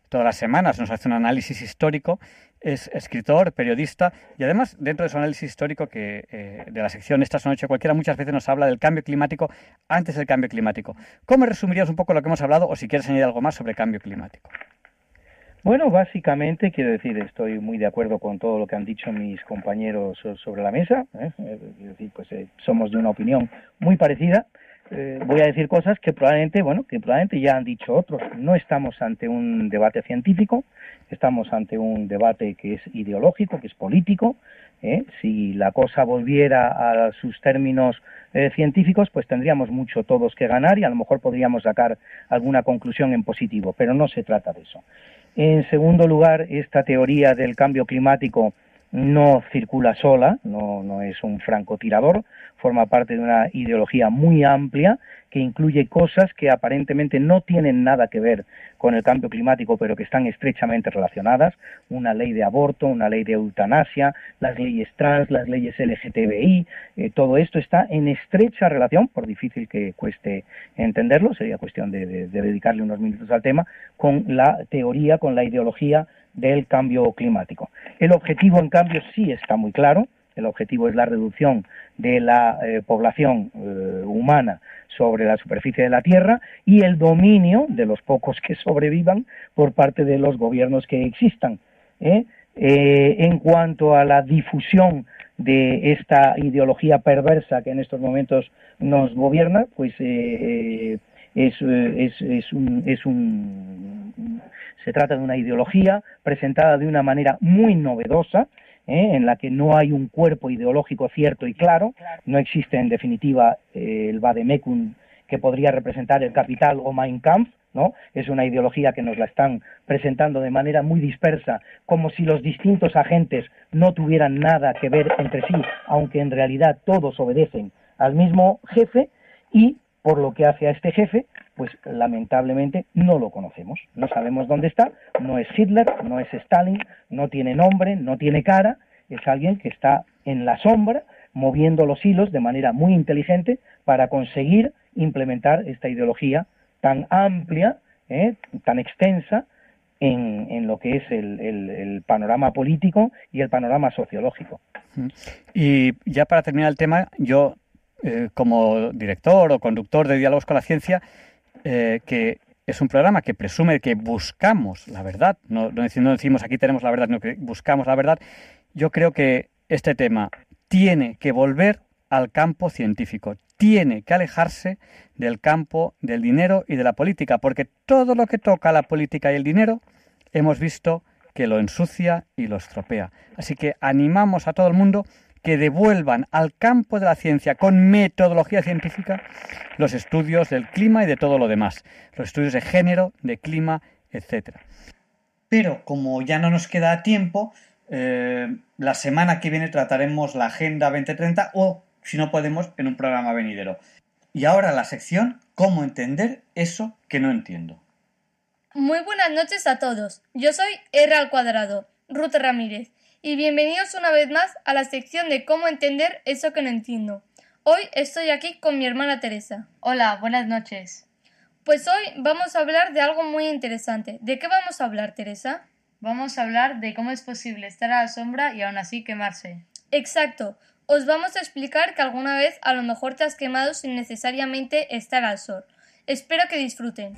todas las semanas nos hace un análisis histórico, es escritor, periodista y además dentro de su análisis histórico que de la sección Esta noche cualquiera muchas veces nos habla del cambio climático antes del cambio climático. ¿Cómo resumirías un poco lo que hemos hablado o si quieres añadir algo más sobre cambio climático? Bueno, básicamente quiero decir, estoy muy de acuerdo con todo lo que han dicho mis compañeros sobre la mesa. ¿eh? Eh, decir, pues eh, somos de una opinión muy parecida. voy a decir cosas que probablemente, bueno, que probablemente ya han dicho otros. No estamos ante un debate científico, estamos ante un debate que es ideológico, que es político. Si la cosa volviera a sus términos científicos, pues tendríamos mucho todos que ganar y a lo mejor podríamos sacar alguna conclusión en positivo, pero no se trata de eso. En segundo lugar, esta teoría del cambio climático no circula sola, no, no, es un francotirador, forma parte de una ideología muy amplia que incluye cosas que aparentemente no tienen nada que ver con el cambio climático, pero que están estrechamente relacionadas, una ley de aborto, una ley de eutanasia, las leyes trans, las leyes LGTBI, eh, todo esto está en estrecha relación, por difícil que cueste entenderlo, sería cuestión de dedicarle unos minutos al tema, con la teoría, con la ideología del cambio climático. El objetivo, en cambio, sí está muy claro. El objetivo es la reducción de la eh, población eh, humana sobre la superficie de la Tierra y el dominio de los pocos que sobrevivan por parte de los gobiernos que existan. ¿eh? en cuanto a la difusión de esta ideología perversa que en estos momentos nos gobierna, pues es, es, un, es un se trata de una ideología presentada de una manera muy novedosa, ¿eh? en la que no hay un cuerpo ideológico cierto y claro, no existe en definitiva eh, el Vademecum que podría representar el capital o Mein Kampf, ¿no? Es una ideología que nos la están presentando de manera muy dispersa, como si los distintos agentes no tuvieran nada que ver entre sí, aunque en realidad todos obedecen al mismo jefe y por lo que hace a este jefe, pues lamentablemente no lo conocemos. No sabemos dónde está, no es Hitler, no es Stalin, no tiene nombre, no tiene cara, es alguien que está en la sombra moviendo los hilos de manera muy inteligente para conseguir implementar esta ideología tan amplia, ¿eh? tan extensa, en, lo que es el, panorama político y el panorama sociológico. Y ya para terminar el tema, yo eh, como director o conductor de Diálogos con la Ciencia, eh, que es un programa que presume que buscamos la verdad, no, no decimos aquí tenemos la verdad, no que buscamos la verdad, yo creo que este tema tiene que volver al campo científico, tiene que alejarse del campo del dinero y de la política, porque todo lo que toca la política y el dinero hemos visto que lo ensucia y lo estropea. Así que animamos a todo el mundo que devuelvan al campo de la ciencia con metodología científica los estudios del clima y de todo lo demás, los estudios de género, de clima, etc. Pero como ya no nos queda tiempo, eh, la semana que viene trataremos la Agenda 2030 o, si no podemos, en un programa venidero. Y ahora la sección ¿Cómo entender eso que no entiendo? Muy buenas noches a todos. Yo soy R al cuadrado, Ruth Ramírez, y bienvenidos una vez más a la sección de cómo entender eso que no entiendo. Hoy estoy aquí con mi hermana Teresa. Hola, buenas noches. Pues hoy vamos a hablar de algo muy interesante. ¿De qué vamos a hablar, Teresa? Vamos a hablar de cómo es posible estar a la sombra y aún así quemarse. Exacto. Os vamos a explicar que alguna vez a lo mejor te has quemado sin necesariamente estar al sol. Espero que disfruten.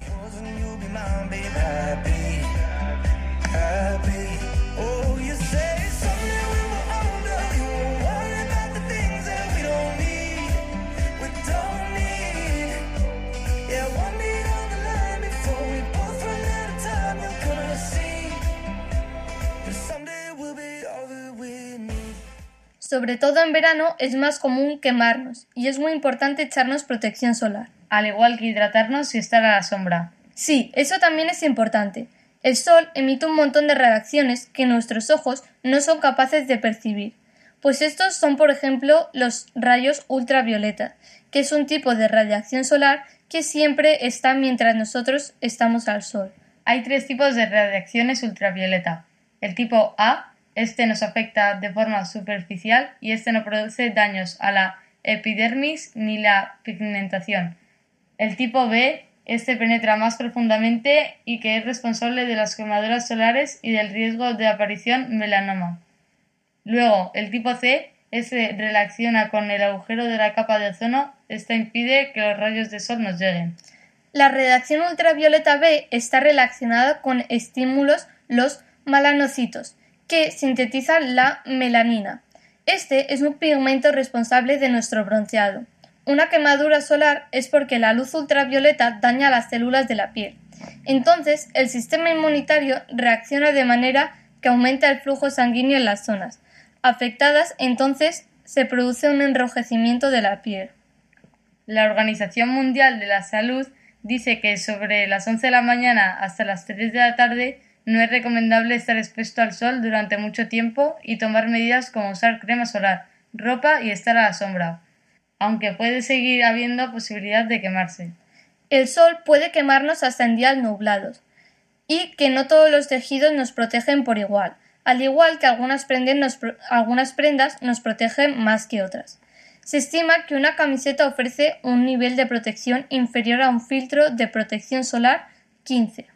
Sobre todo en verano es más común quemarnos y es muy importante echarnos protección solar. Al igual que hidratarnos y estar a la sombra. Sí, eso también es importante. El sol emite un montón de radiaciones que nuestros ojos no son capaces de percibir. Pues estos son, por ejemplo, los rayos ultravioleta, que es un tipo de radiación solar que siempre está mientras nosotros estamos al sol. Hay tres tipos de radiaciones ultravioleta. El tipo A, este nos afecta de forma superficial y este no produce daños a la epidermis ni la pigmentación. El tipo B, este penetra más profundamente y que es responsable de las quemaduras solares y del riesgo de aparición melanoma. Luego, el tipo C, este relaciona con el agujero de la capa de ozono, esta impide que los rayos de sol nos lleguen. La radiación ultravioleta B está relacionada con estímulos los malanocitos, que sintetizan la melanina. Este es un pigmento responsable de nuestro bronceado. Una quemadura solar es porque la luz ultravioleta daña las células de la piel. Entonces, el sistema inmunitario reacciona de manera que aumenta el flujo sanguíneo en las zonas afectadas, entonces se produce un enrojecimiento de la piel. La Organización Mundial de la Salud dice que sobre las 11 de la mañana hasta las 3 de la tarde no es recomendable estar expuesto al sol durante mucho tiempo y tomar medidas como usar crema solar, ropa y estar a la sombra, aunque puede seguir habiendo posibilidad de quemarse. El sol puede quemarnos hasta en días nublados y que no todos los tejidos nos protegen por igual, al igual que algunas, prendas nos protegen más que otras. Se estima que una camiseta ofrece un nivel de protección inferior a un filtro de protección solar 15.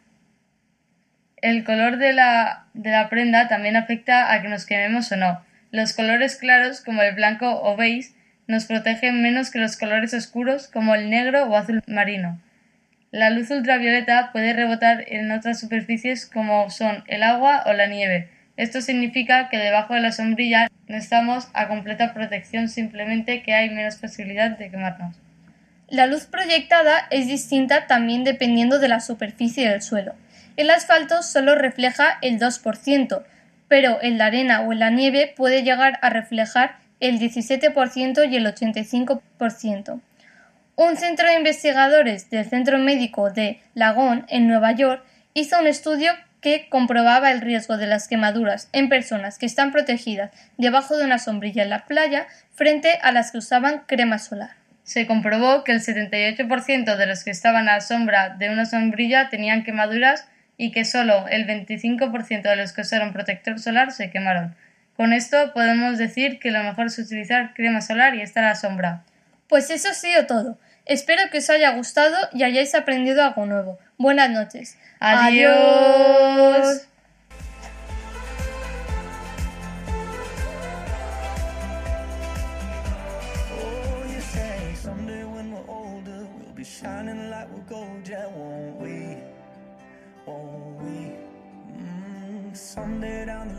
El color de la, de la prenda también afecta a que nos quememos o no. Los colores claros, como el blanco o beige, nos protegen menos que los colores oscuros, como el negro o azul marino. La luz ultravioleta puede rebotar en otras superficies como son el agua o la nieve. Esto significa que debajo de la sombrilla no estamos a completa protección, simplemente que hay menos posibilidad de quemarnos. La luz proyectada es distinta también dependiendo de la superficie del suelo. El asfalto solo refleja el 2%, pero en la arena o en la nieve puede llegar a reflejar el 17% y el 85%. Un centro de investigadores del Centro Médico de Lagón, en Nueva York, hizo un estudio que comprobaba el riesgo de las quemaduras en personas que están protegidas debajo de una sombrilla en la playa frente a las que usaban crema solar. Se comprobó que el 78% de los que estaban a la sombra de una sombrilla tenían quemaduras y que solo el 25% de los que usaron protector solar se quemaron. Con esto podemos decir que lo mejor es utilizar crema solar y estar a la sombra. Pues eso ha sido todo. Espero que os haya gustado y hayáis aprendido algo nuevo. Buenas noches. Adiós. Oh,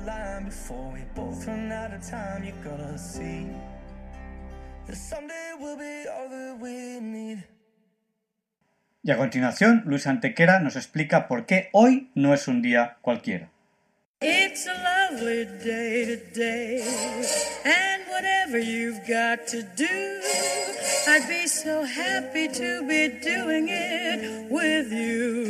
line before we both run out of time. You're gonna see that someday we'll be all that we need. Y a continuación, Luis Antequera nos explica por qué hoy no es un día cualquiera. It's a lovely day today, and whatever you've got to do, I'd be so happy to be doing it with you.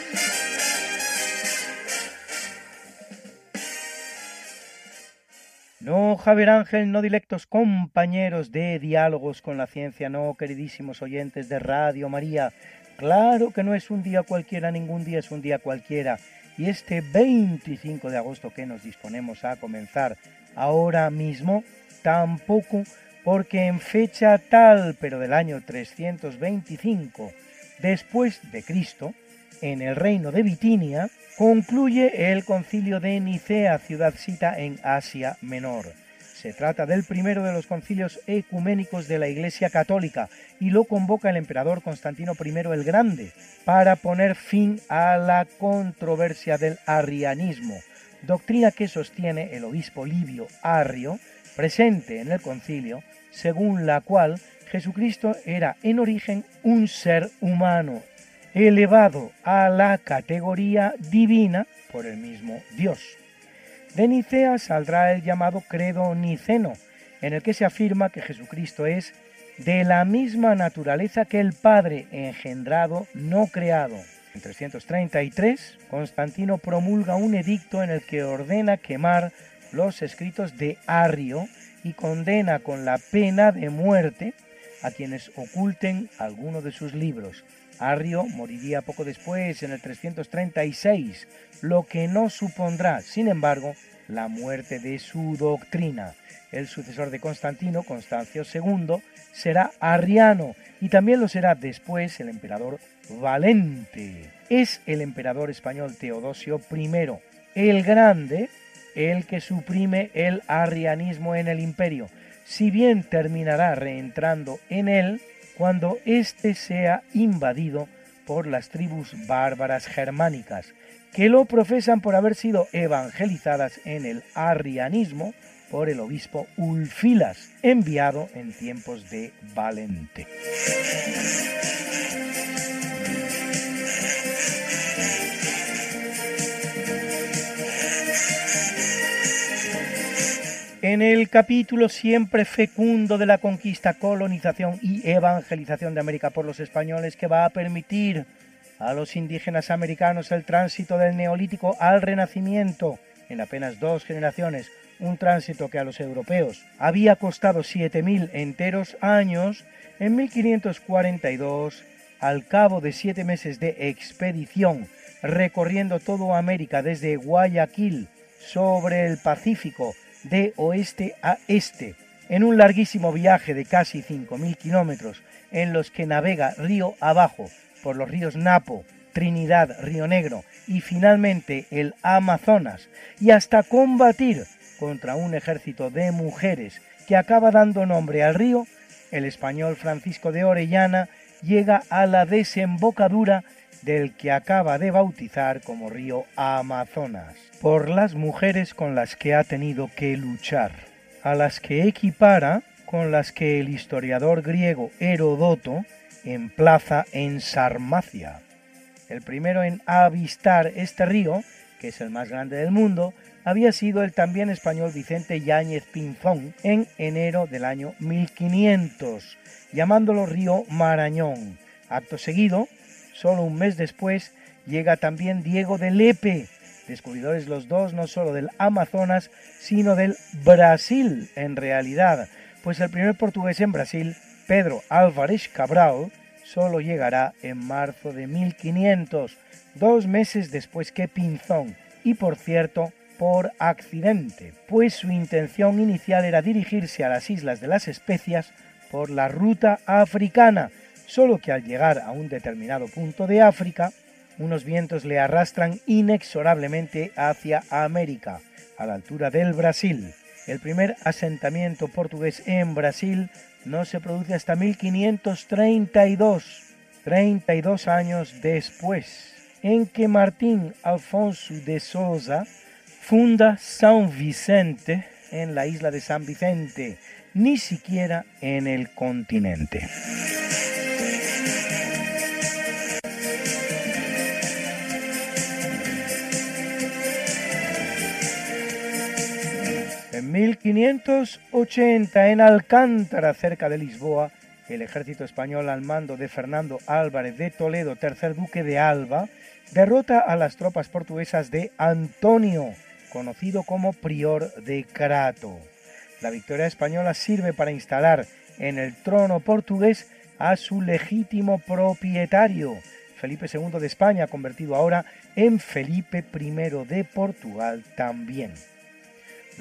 No, Javier Ángel, no directos compañeros de diálogos con la ciencia, no, queridísimos oyentes de Radio María. Claro que no es un día cualquiera, ningún día es un día cualquiera. Y este 25 de agosto que nos disponemos a comenzar ahora mismo, tampoco, porque en fecha tal, pero del año 325 después de Cristo, en el reino de Bitinia, concluye el concilio de Nicea, ciudadcita en Asia Menor. Se trata del primero de los concilios ecuménicos de la Iglesia Católica y lo convoca el emperador Constantino I el Grande para poner fin a la controversia del arrianismo, doctrina que sostiene el obispo Livio Arrio, presente en el concilio, según la cual Jesucristo era en origen un ser humano, elevado a la categoría divina por el mismo Dios. De Nicea saldrá el llamado credo niceno, en el que se afirma que Jesucristo es de la misma naturaleza que el Padre engendrado, no creado. En 333, Constantino promulga un edicto en el que ordena quemar los escritos de Arrio y condena con la pena de muerte a quienes oculten alguno de sus libros. Arrio moriría poco después, en el 336, lo que no supondrá, sin embargo, la muerte de su doctrina. El sucesor de Constantino, Constancio II, será arriano y también lo será después el emperador Valente. Es el emperador español Teodosio I el Grande el que suprime el arrianismo en el imperio, si bien terminará reentrando en él cuando éste sea invadido por las tribus bárbaras germánicas, que lo profesan por haber sido evangelizadas en el arrianismo por el obispo Ulfilas, enviado en tiempos de Valente. En el capítulo siempre fecundo de la conquista, colonización y evangelización de América por los españoles que va a permitir a los indígenas americanos el tránsito del neolítico al renacimiento en apenas dos generaciones, un tránsito que a los europeos había costado 7.000 enteros años, en 1542, al cabo de siete meses de expedición, recorriendo toda América desde Guayaquil sobre el Pacífico de oeste a este, en un larguísimo viaje de casi 5.000 kilómetros en los que navega río abajo por los ríos Napo, Trinidad, Río Negro y finalmente el Amazonas, y hasta combatir contra un ejército de mujeres que acaba dando nombre al río, el español Francisco de Orellana llega a la desembocadura del que acaba de bautizar como río Amazonas, por las mujeres con las que ha tenido que luchar, a las que equipara con las que el historiador griego Herodoto emplaza en Sarmacia. El primero en avistar este río, que es el más grande del mundo, había sido el también español Vicente Yáñez Pinzón en enero del año 1500, llamándolo río Marañón. Acto seguido, Solo un mes después llega también Diego de Lepe, descubridores los dos no solo del Amazonas, sino del Brasil en realidad, pues el primer portugués en Brasil, Pedro Álvarez Cabral, solo llegará en marzo de 1500, dos meses después que Pinzón, y por cierto, por accidente, pues su intención inicial era dirigirse a las Islas de las Especias por la ruta africana, solo que al llegar a un determinado punto de África, unos vientos le arrastran inexorablemente hacia América, a la altura del Brasil. El primer asentamiento portugués en Brasil no se produce hasta 1532, 32 años después, en que Martín Alfonso de Souza funda São Vicente en la isla de San Vicente, ni siquiera en el continente. En 1580, en Alcántara, cerca de Lisboa, el ejército español al mando de Fernando Álvarez de Toledo, tercer duque de Alba, derrota a las tropas portuguesas de Antonio, conocido como prior de Crato. La victoria española sirve para instalar en el trono portugués a su legítimo propietario, Felipe II de España, convertido ahora en Felipe I de Portugal también.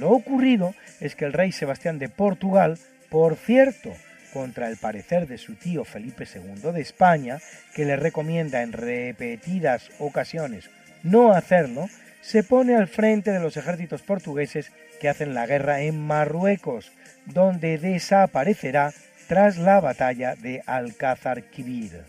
Lo ocurrido es que el rey Sebastián de Portugal, por cierto, contra el parecer de su tío Felipe II de España, que le recomienda en repetidas ocasiones no hacerlo, se pone al frente de los ejércitos portugueses que hacen la guerra en Marruecos, donde desaparecerá tras la batalla de Alcázar Quibir.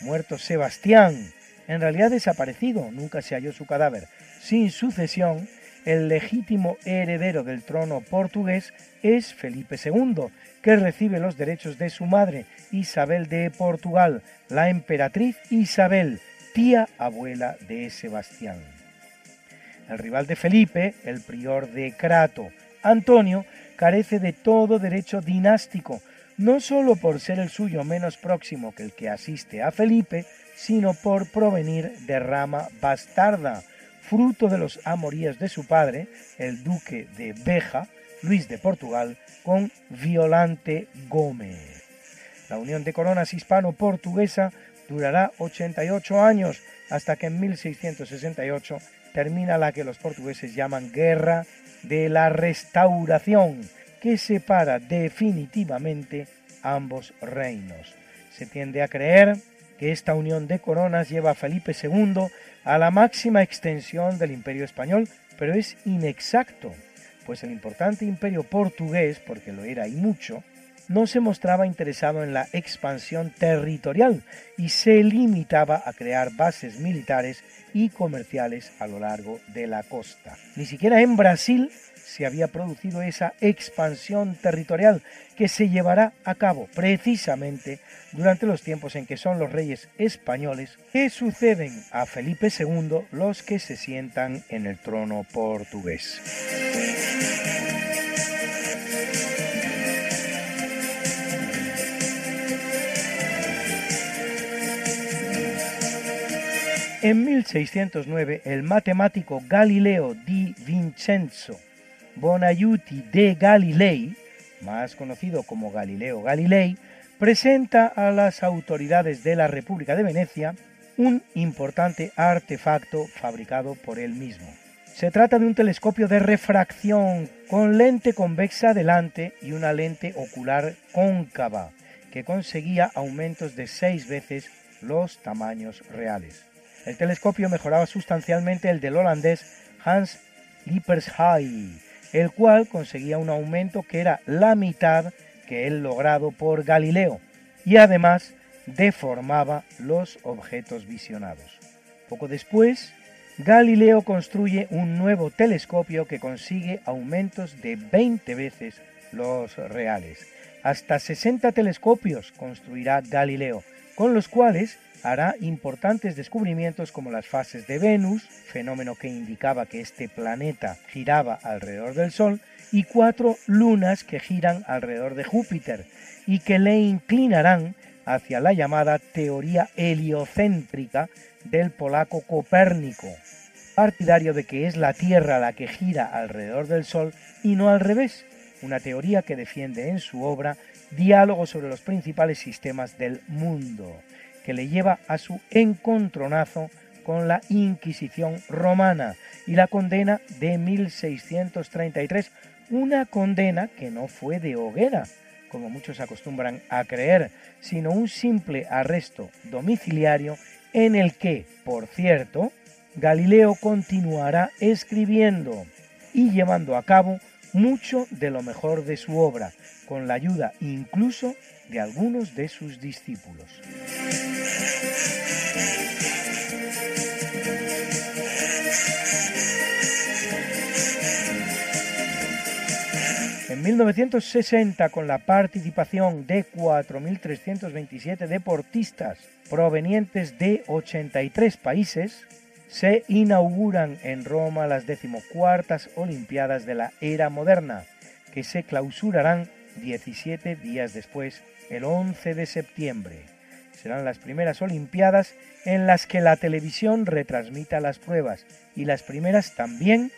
Muerto Sebastián, en realidad desaparecido, nunca se halló su cadáver, sin sucesión, el legítimo heredero del trono portugués es Felipe II, que recibe los derechos de su madre, Isabel de Portugal, la emperatriz Isabel, tía abuela de Sebastián. El rival de Felipe, el prior de Crato, Antonio, carece de todo derecho dinástico, no sólo por ser el suyo menos próximo que el que asiste a Felipe, sino por provenir de rama bastarda, fruto de los amorías de su padre, el duque de Beja, Luis de Portugal, con Violante Gómez. La unión de coronas hispano-portuguesa durará 88 años hasta que en 1668 termina la que los portugueses llaman Guerra de la Restauración, que separa definitivamente ambos reinos. Se tiende a creer que esta unión de coronas lleva a Felipe II a la máxima extensión del imperio español, pero es inexacto, pues el importante imperio portugués, porque lo era y mucho, no se mostraba interesado en la expansión territorial y se limitaba a crear bases militares y comerciales a lo largo de la costa. Ni siquiera en Brasil se había producido esa expansión territorial que se llevará a cabo precisamente durante los tiempos en que son los reyes españoles que suceden a Felipe II los que se sientan en el trono portugués. En 1609, el matemático Galileo di Vincenzo Bonaiuti de Galilei, más conocido como Galileo Galilei, presenta a las autoridades de la República de Venecia un importante artefacto fabricado por él mismo. Se trata de un telescopio de refracción con lente convexa delante y una lente ocular cóncava, que conseguía aumentos de seis veces los tamaños reales. El telescopio mejoraba sustancialmente el del holandés Hans Lippershey, el cual conseguía un aumento que era la mitad que el logrado por Galileo y además deformaba los objetos visionados. Poco después, Galileo construye un nuevo telescopio que consigue aumentos de 20 veces los reales. Hasta 60 telescopios construirá Galileo, con los cuales hará importantes descubrimientos como las fases de Venus, fenómeno que indicaba que este planeta giraba alrededor del Sol, y cuatro lunas que giran alrededor de Júpiter y que le inclinarán hacia la llamada teoría heliocéntrica del polaco Copérnico, partidario de que es la Tierra la que gira alrededor del Sol y no al revés, una teoría que defiende en su obra Diálogo sobre los principales sistemas del mundo, que le lleva a su encontronazo con la Inquisición romana y la condena de 1633, una condena que no fue de hoguera, como muchos acostumbran a creer, sino un simple arresto domiciliario en el que, por cierto, Galileo continuará escribiendo y llevando a cabo mucho de lo mejor de su obra, con la ayuda incluso de algunos de sus discípulos. En 1960, con la participación de 4.327 deportistas provenientes de 83 países, se inauguran en Roma las decimocuartas Olimpiadas de la era moderna, que se clausurarán 17 días después, el 11 de septiembre. Serán las primeras Olimpiadas en las que la televisión retransmita las pruebas y las primeras también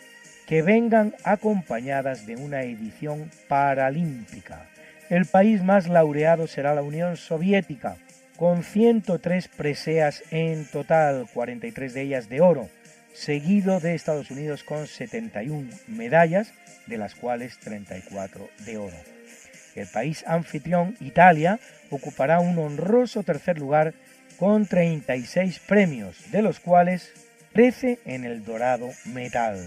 que vengan acompañadas de una edición paralímpica. El país más laureado será la Unión Soviética, con 103 preseas en total, 43 de ellas de oro, seguido de Estados Unidos con 71 medallas, de las cuales 34 de oro. El país anfitrión, Italia, ocupará un honroso tercer lugar con 36 premios, de los cuales 13 en el dorado metal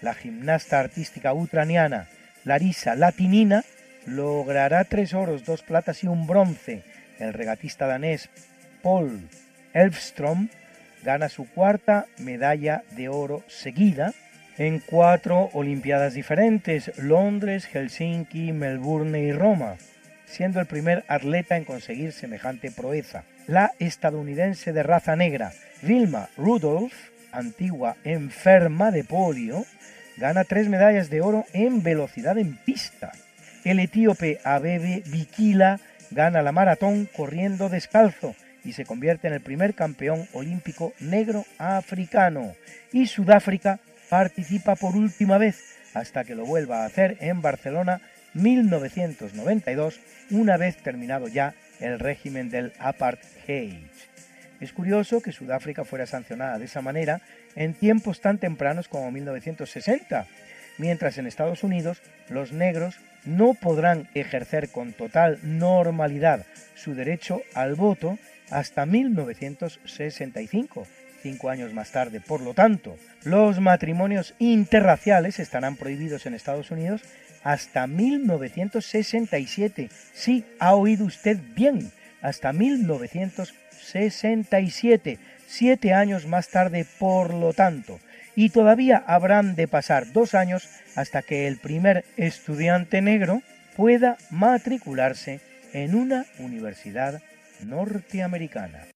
la gimnasta artística ucraniana Larisa Latinina logrará tres oros, dos platas y un bronce. El regatista danés Paul Elfström gana su cuarta medalla de oro seguida en cuatro Olimpiadas diferentes, Londres, Helsinki, Melbourne y Roma, siendo el primer atleta en conseguir semejante proeza. La estadounidense de raza negra, Vilma Rudolph, antigua enferma de polio, gana tres medallas de oro en velocidad en pista. El etíope Abebe Bikila gana la maratón corriendo descalzo y se convierte en el primer campeón olímpico negro africano. Y Sudáfrica participa por última vez hasta que lo vuelva a hacer en Barcelona 1992, una vez terminado ya el régimen del apartheid. Es curioso que Sudáfrica fuera sancionada de esa manera en tiempos tan tempranos como 1960, mientras en Estados Unidos los negros no podrán ejercer con total normalidad su derecho al voto hasta 1965, cinco años más tarde. Por lo tanto, los matrimonios interraciales estarán prohibidos en Estados Unidos hasta 1967. Sí, ha oído usted bien, hasta 1967. 67, siete años más tarde por lo tanto, y todavía habrán de pasar dos años hasta que el primer estudiante negro pueda matricularse en una universidad norteamericana.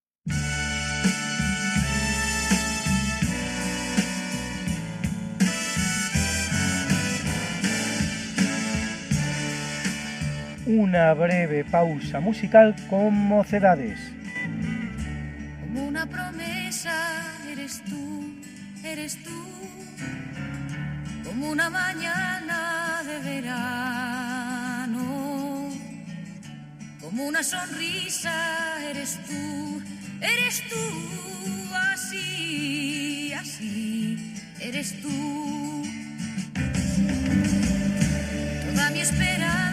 Una breve pausa musical con mocedades. Una promesa, eres tú, eres tú, como una mañana de verano, como una sonrisa, eres tú, eres tú, así, así, eres tú. Toda mi esperanza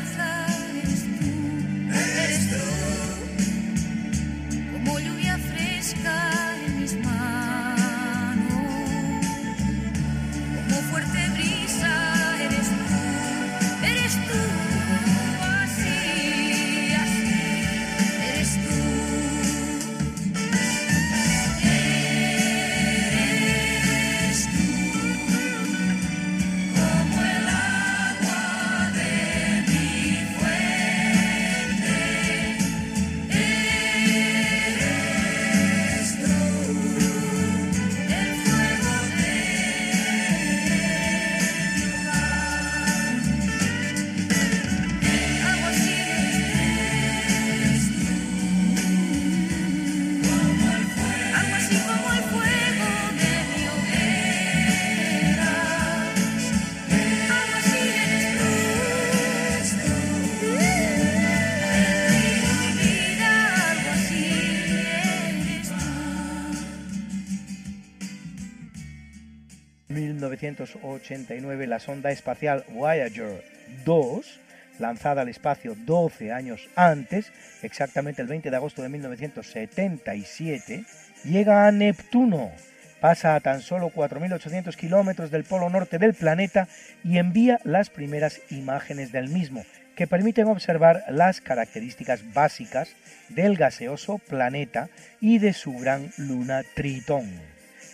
1989 la sonda espacial Voyager 2 lanzada al espacio 12 años antes, exactamente el 20 de agosto de 1977, llega a Neptuno, pasa a tan solo 4.800 kilómetros del polo norte del planeta y envía las primeras imágenes del mismo, que permiten observar las características básicas del gaseoso planeta y de su gran luna Tritón.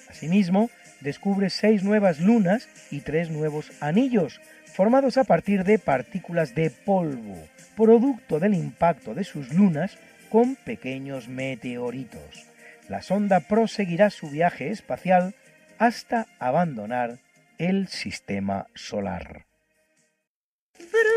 Asimismo, descubre seis nuevas lunas y tres nuevos anillos, formados a partir de partículas de polvo, producto del impacto de sus lunas con pequeños meteoritos. La sonda proseguirá su viaje espacial hasta abandonar el sistema solar. Bruna,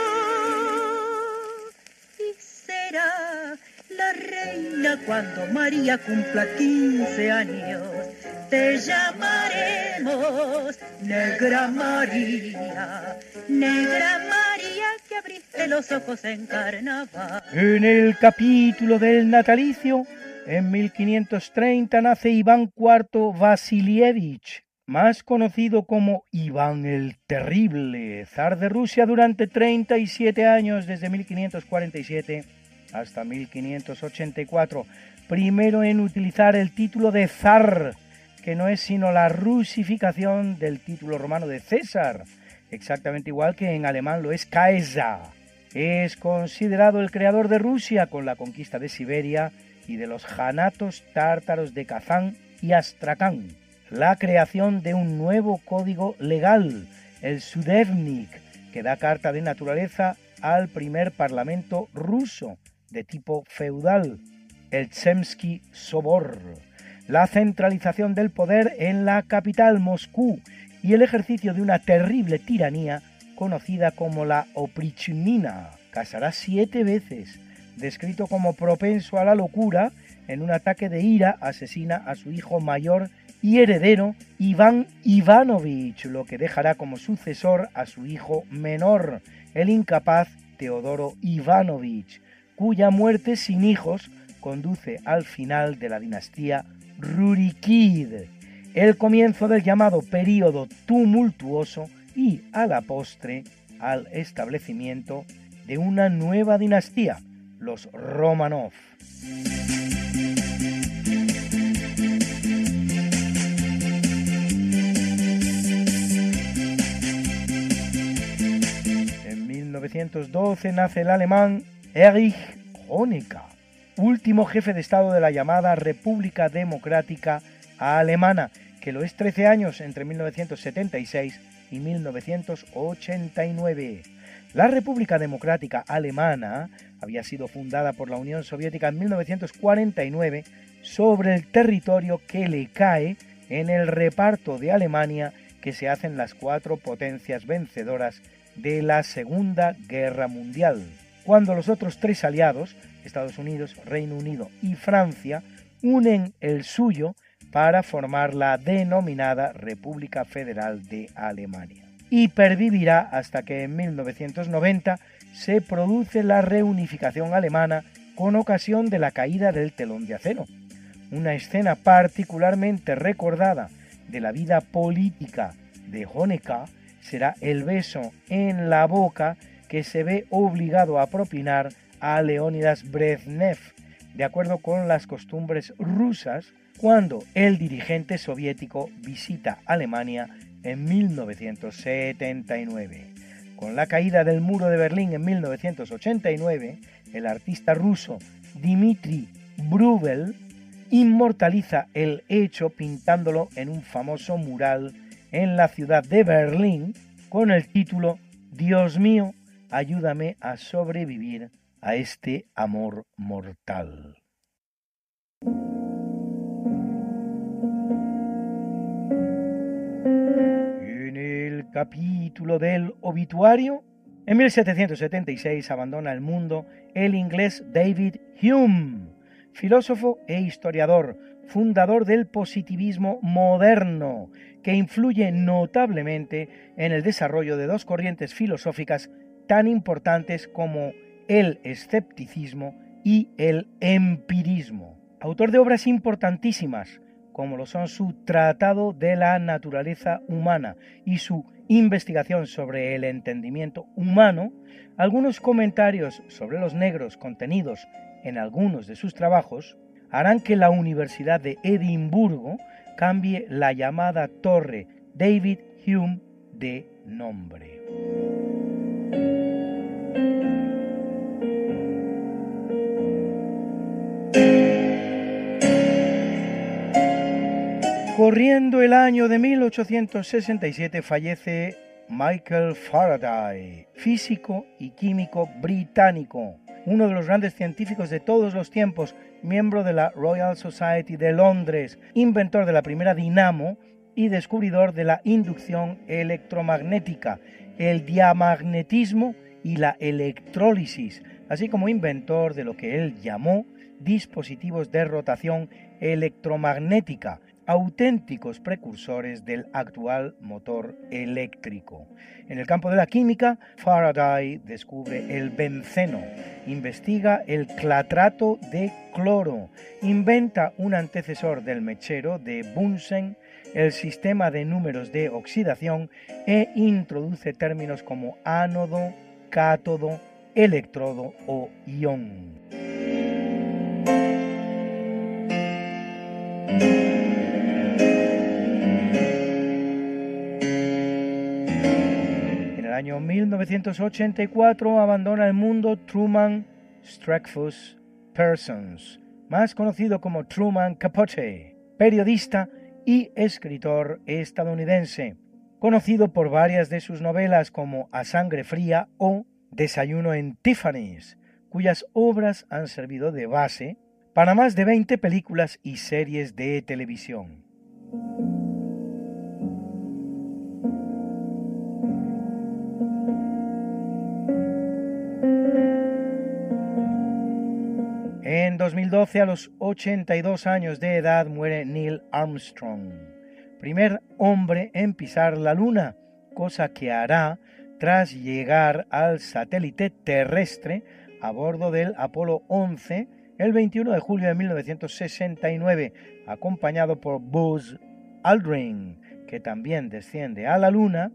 La reina cuando María cumpla 15 años. Te llamaremos Negra María, Negra María que abriste los ojos en carnaval. En el capítulo del natalicio, en 1530 nace Iván IV Vasilievich, más conocido como Iván el Terrible, zar de Rusia durante 37 años desde 1547 hasta 1584, primero en utilizar el título de zar, que no es sino la rusificación del título romano de César, exactamente igual que en alemán lo es Kaiser. Es considerado el creador de Rusia con la conquista de Siberia y de los janatos tártaros de Kazán y Astrakán. La creación de un nuevo código legal, el Sudevnik, que da carta de naturaleza al primer parlamento ruso de tipo feudal, el Tsemsky Sobor, la centralización del poder en la capital Moscú y el ejercicio de una terrible tiranía conocida como la oprichunina. Casará siete veces, descrito como propenso a la locura, en un ataque de ira asesina a su hijo mayor y heredero Iván Ivanovich, lo que dejará como sucesor a su hijo menor, el incapaz Teodoro Ivanovich, cuya muerte sin hijos conduce al final de la dinastía Rurikid, el comienzo del llamado período tumultuoso y a la postre al establecimiento de una nueva dinastía, los Romanov. En 1912 nace el alemán Erich Honecker, último jefe de Estado de la llamada República Democrática Alemana, que lo es 13 años entre 1976 y 1989. La República Democrática Alemana había sido fundada por la Unión Soviética en 1949 sobre el territorio que le cae en el reparto de Alemania que se hacen las cuatro potencias vencedoras de la Segunda Guerra Mundial cuando los otros tres aliados, Estados Unidos, Reino Unido y Francia, unen el suyo para formar la denominada República Federal de Alemania. Y pervivirá hasta que en 1990 se produce la reunificación alemana con ocasión de la caída del telón de acero, una escena particularmente recordada de la vida política de Honecker será el beso en la boca que se ve obligado a propinar a Leónidas Brezhnev, de acuerdo con las costumbres rusas, cuando el dirigente soviético visita Alemania en 1979. Con la caída del muro de Berlín en 1989, el artista ruso Dmitry Brubel inmortaliza el hecho pintándolo en un famoso mural en la ciudad de Berlín con el título Dios mío, ayúdame a sobrevivir a este amor mortal. En el capítulo del obituario, en 1776 abandona el mundo el inglés David Hume, filósofo e historiador, fundador del positivismo moderno, que influye notablemente en el desarrollo de dos corrientes filosóficas tan importantes como el escepticismo y el empirismo. Autor de obras importantísimas, como lo son su Tratado de la Naturaleza Humana y su investigación sobre el entendimiento humano, algunos comentarios sobre los negros contenidos en algunos de sus trabajos harán que la Universidad de Edimburgo cambie la llamada Torre David Hume de nombre. Corriendo el año de 1867 fallece Michael Faraday, físico y químico británico, uno de los grandes científicos de todos los tiempos, miembro de la Royal Society de Londres, inventor de la primera dinamo y descubridor de la inducción electromagnética, el diamagnetismo y la electrólisis, así como inventor de lo que él llamó dispositivos de rotación electromagnética, auténticos precursores del actual motor eléctrico. En el campo de la química, Faraday descubre el benceno, investiga el clatrato de cloro, inventa un antecesor del mechero de Bunsen, el sistema de números de oxidación e introduce términos como ánodo, cátodo, electrodo o ión. Año 1984 abandona el mundo Truman Streckfus Persons, más conocido como Truman Capote, periodista y escritor estadounidense, conocido por varias de sus novelas como A Sangre Fría o Desayuno en Tiffany's, cuyas obras han servido de base para más de 20 películas y series de televisión. En 2012, a los 82 años de edad, muere Neil Armstrong, primer hombre en pisar la Luna, cosa que hará tras llegar al satélite terrestre a bordo del Apolo 11 el 21 de julio de 1969, acompañado por Buzz Aldrin, que también desciende a la Luna,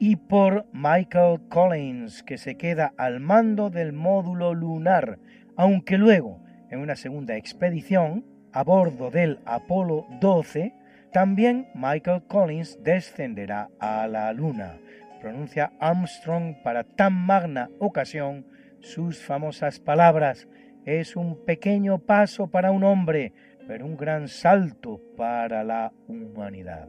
y por Michael Collins, que se queda al mando del módulo lunar, aunque luego en una segunda expedición a bordo del Apolo 12, también Michael Collins descenderá a la Luna. Pronuncia Armstrong para tan magna ocasión sus famosas palabras. Es un pequeño paso para un hombre, pero un gran salto para la humanidad.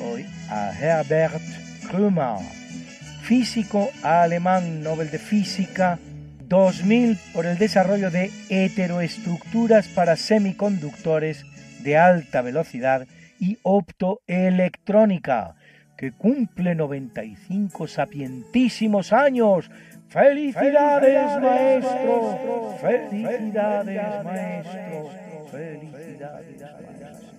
Hoy a Herbert Krümer, físico alemán, Nobel de Física 2000 por el desarrollo de heteroestructuras para semiconductores de alta velocidad y optoelectrónica, que cumple 95 sapientísimos años. ¡Felicidades, maestro! ¡Felicidades, maestro! ¡Felicidades, maestro!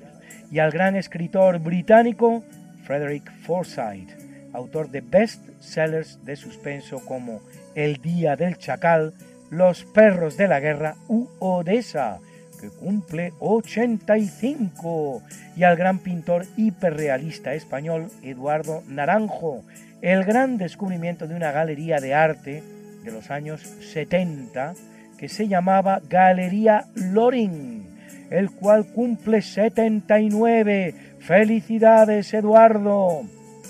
Y al gran escritor británico Frederick Forsyth, autor de best-sellers de suspenso como El Día del Chacal, Los Perros de la Guerra u Odessa, que cumple 85, y al gran pintor hiperrealista español Eduardo Naranjo, el gran descubrimiento de una galería de arte de los años 70 que se llamaba Galería Loring, el cual cumple 79. ¡Felicidades, Eduardo!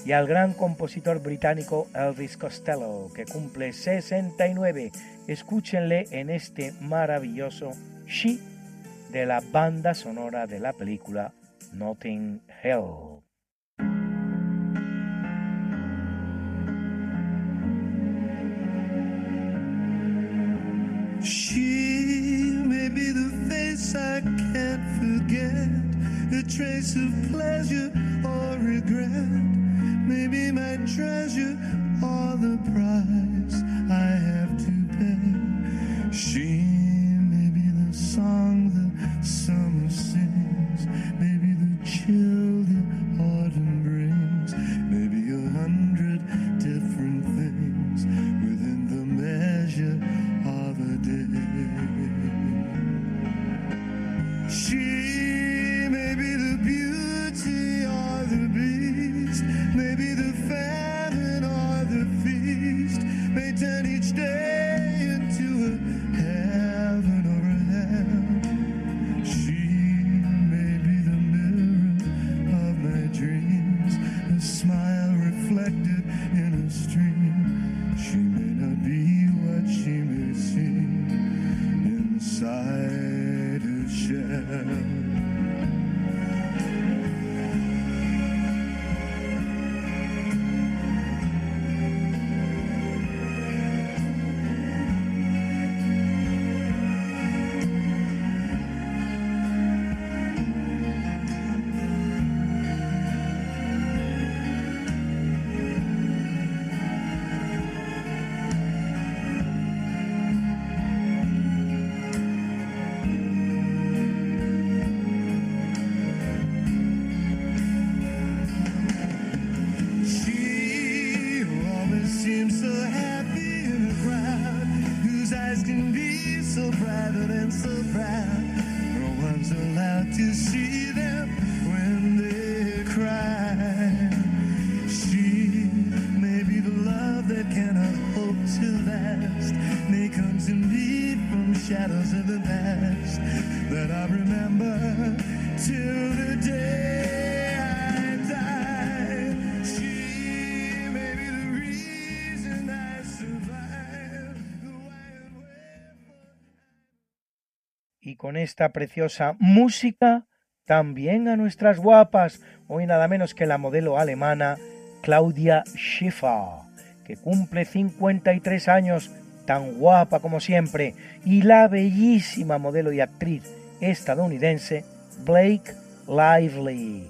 Y al gran compositor británico Elvis Costello, que cumple 69. Escúchenle en este maravilloso She de la banda sonora de la película Notting Hill. She forget, a trace of pleasure or regret, maybe my treasure or the price I have to pay. She may be the song the summer sings, maybe the chill esta preciosa música también a nuestras guapas, hoy nada menos que la modelo alemana Claudia Schiffer, que cumple 53 años, tan guapa como siempre, y la bellísima modelo y actriz estadounidense Blake Lively,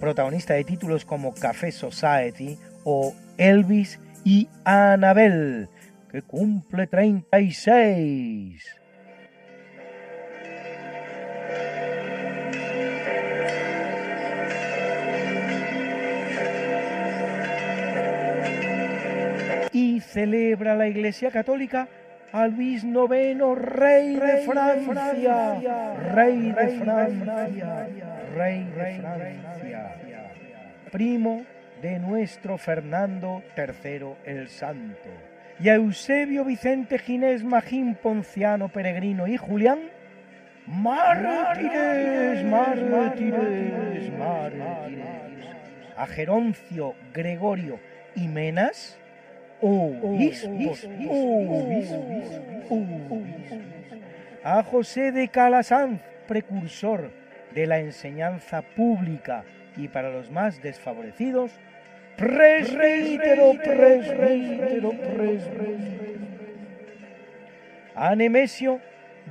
protagonista de títulos como Café Society o Elvis y Annabelle, que cumple 36. Y celebra la Iglesia Católica a Luis IX, rey de Francia, rey de Francia, rey de Francia, primo de nuestro Fernando III el Santo. Y a Eusebio Vicente Ginés Magín Ponciano Peregrino y Julián, mártires, mártires, mártires. A Geroncio, Gregorio y Menas. A José de Calasanz, precursor de la enseñanza pública y para los más desfavorecidos, presbítero, presbítero, presbítero. A Nemesio,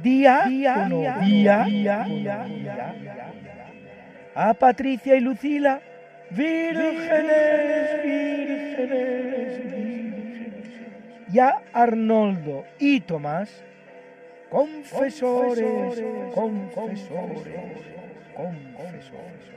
diácono, diácono. A Patricia y Lucila, vírgenes, vírgenes, vírgenes. Y a Arnoldo y Tomás, confesores, confesores, confesores.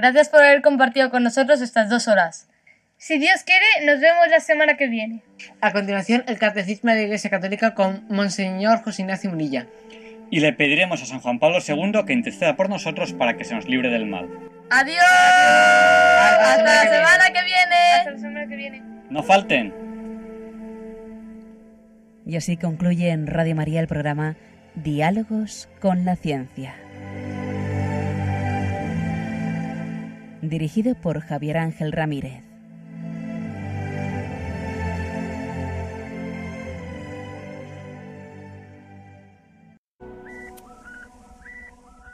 Gracias por haber compartido con nosotros estas dos horas. Si Dios quiere, nos vemos la semana que viene. A continuación, el Catecismo de la Iglesia Católica con Monseñor José Ignacio Munilla. Y le pediremos a San Juan Pablo II que interceda por nosotros para que se nos libre del mal. ¡Adiós! Hasta la semana que viene. Hasta la semana que viene. No falten. Y así concluye en Radio María el programa Diálogos con la Ciencia. Dirigido por Javier Ángel Ramírez.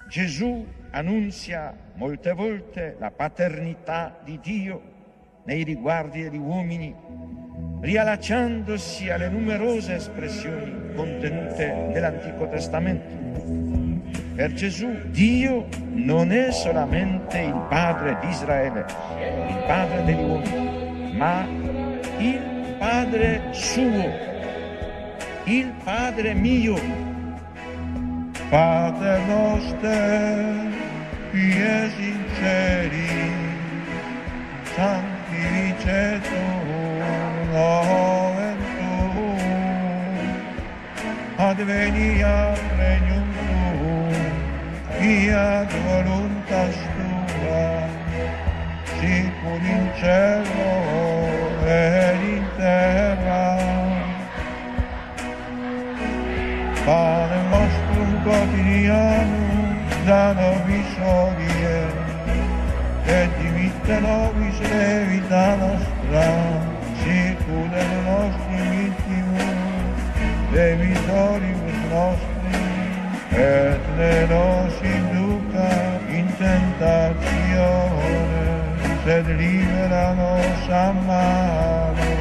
Gesù annunzia molte volte la paternità di Dio nei riguardi degli uomini, riallacciandosi alle numerose espressioni contenute nell'Antico Testamento. Per Gesù Dio non è solamente il Padre di Israele, il Padre degli uomini, ma il Padre suo, il Padre mio. Padre nostro, qui sinceri, sanctificetur nomen tuum, adveniat regnum fiat voluntas tua, sicur in cielo ed in terra. Pane nostrum quotidianum da nobis odie, et dimitte nobis levita nostra, sicur et nostri mittimus, debitoribus nostri, et ne nos induca in tentatione, sed libera nos a malo.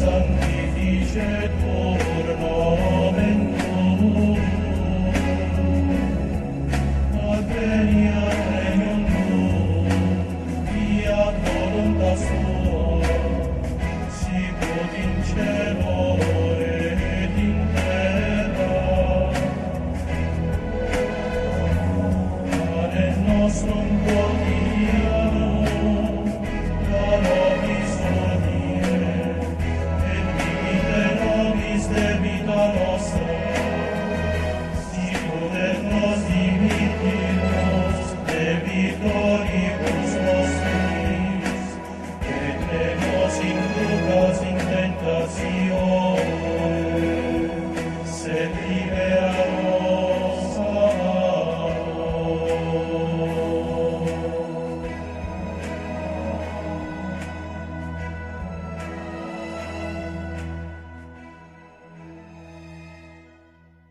Sanctifice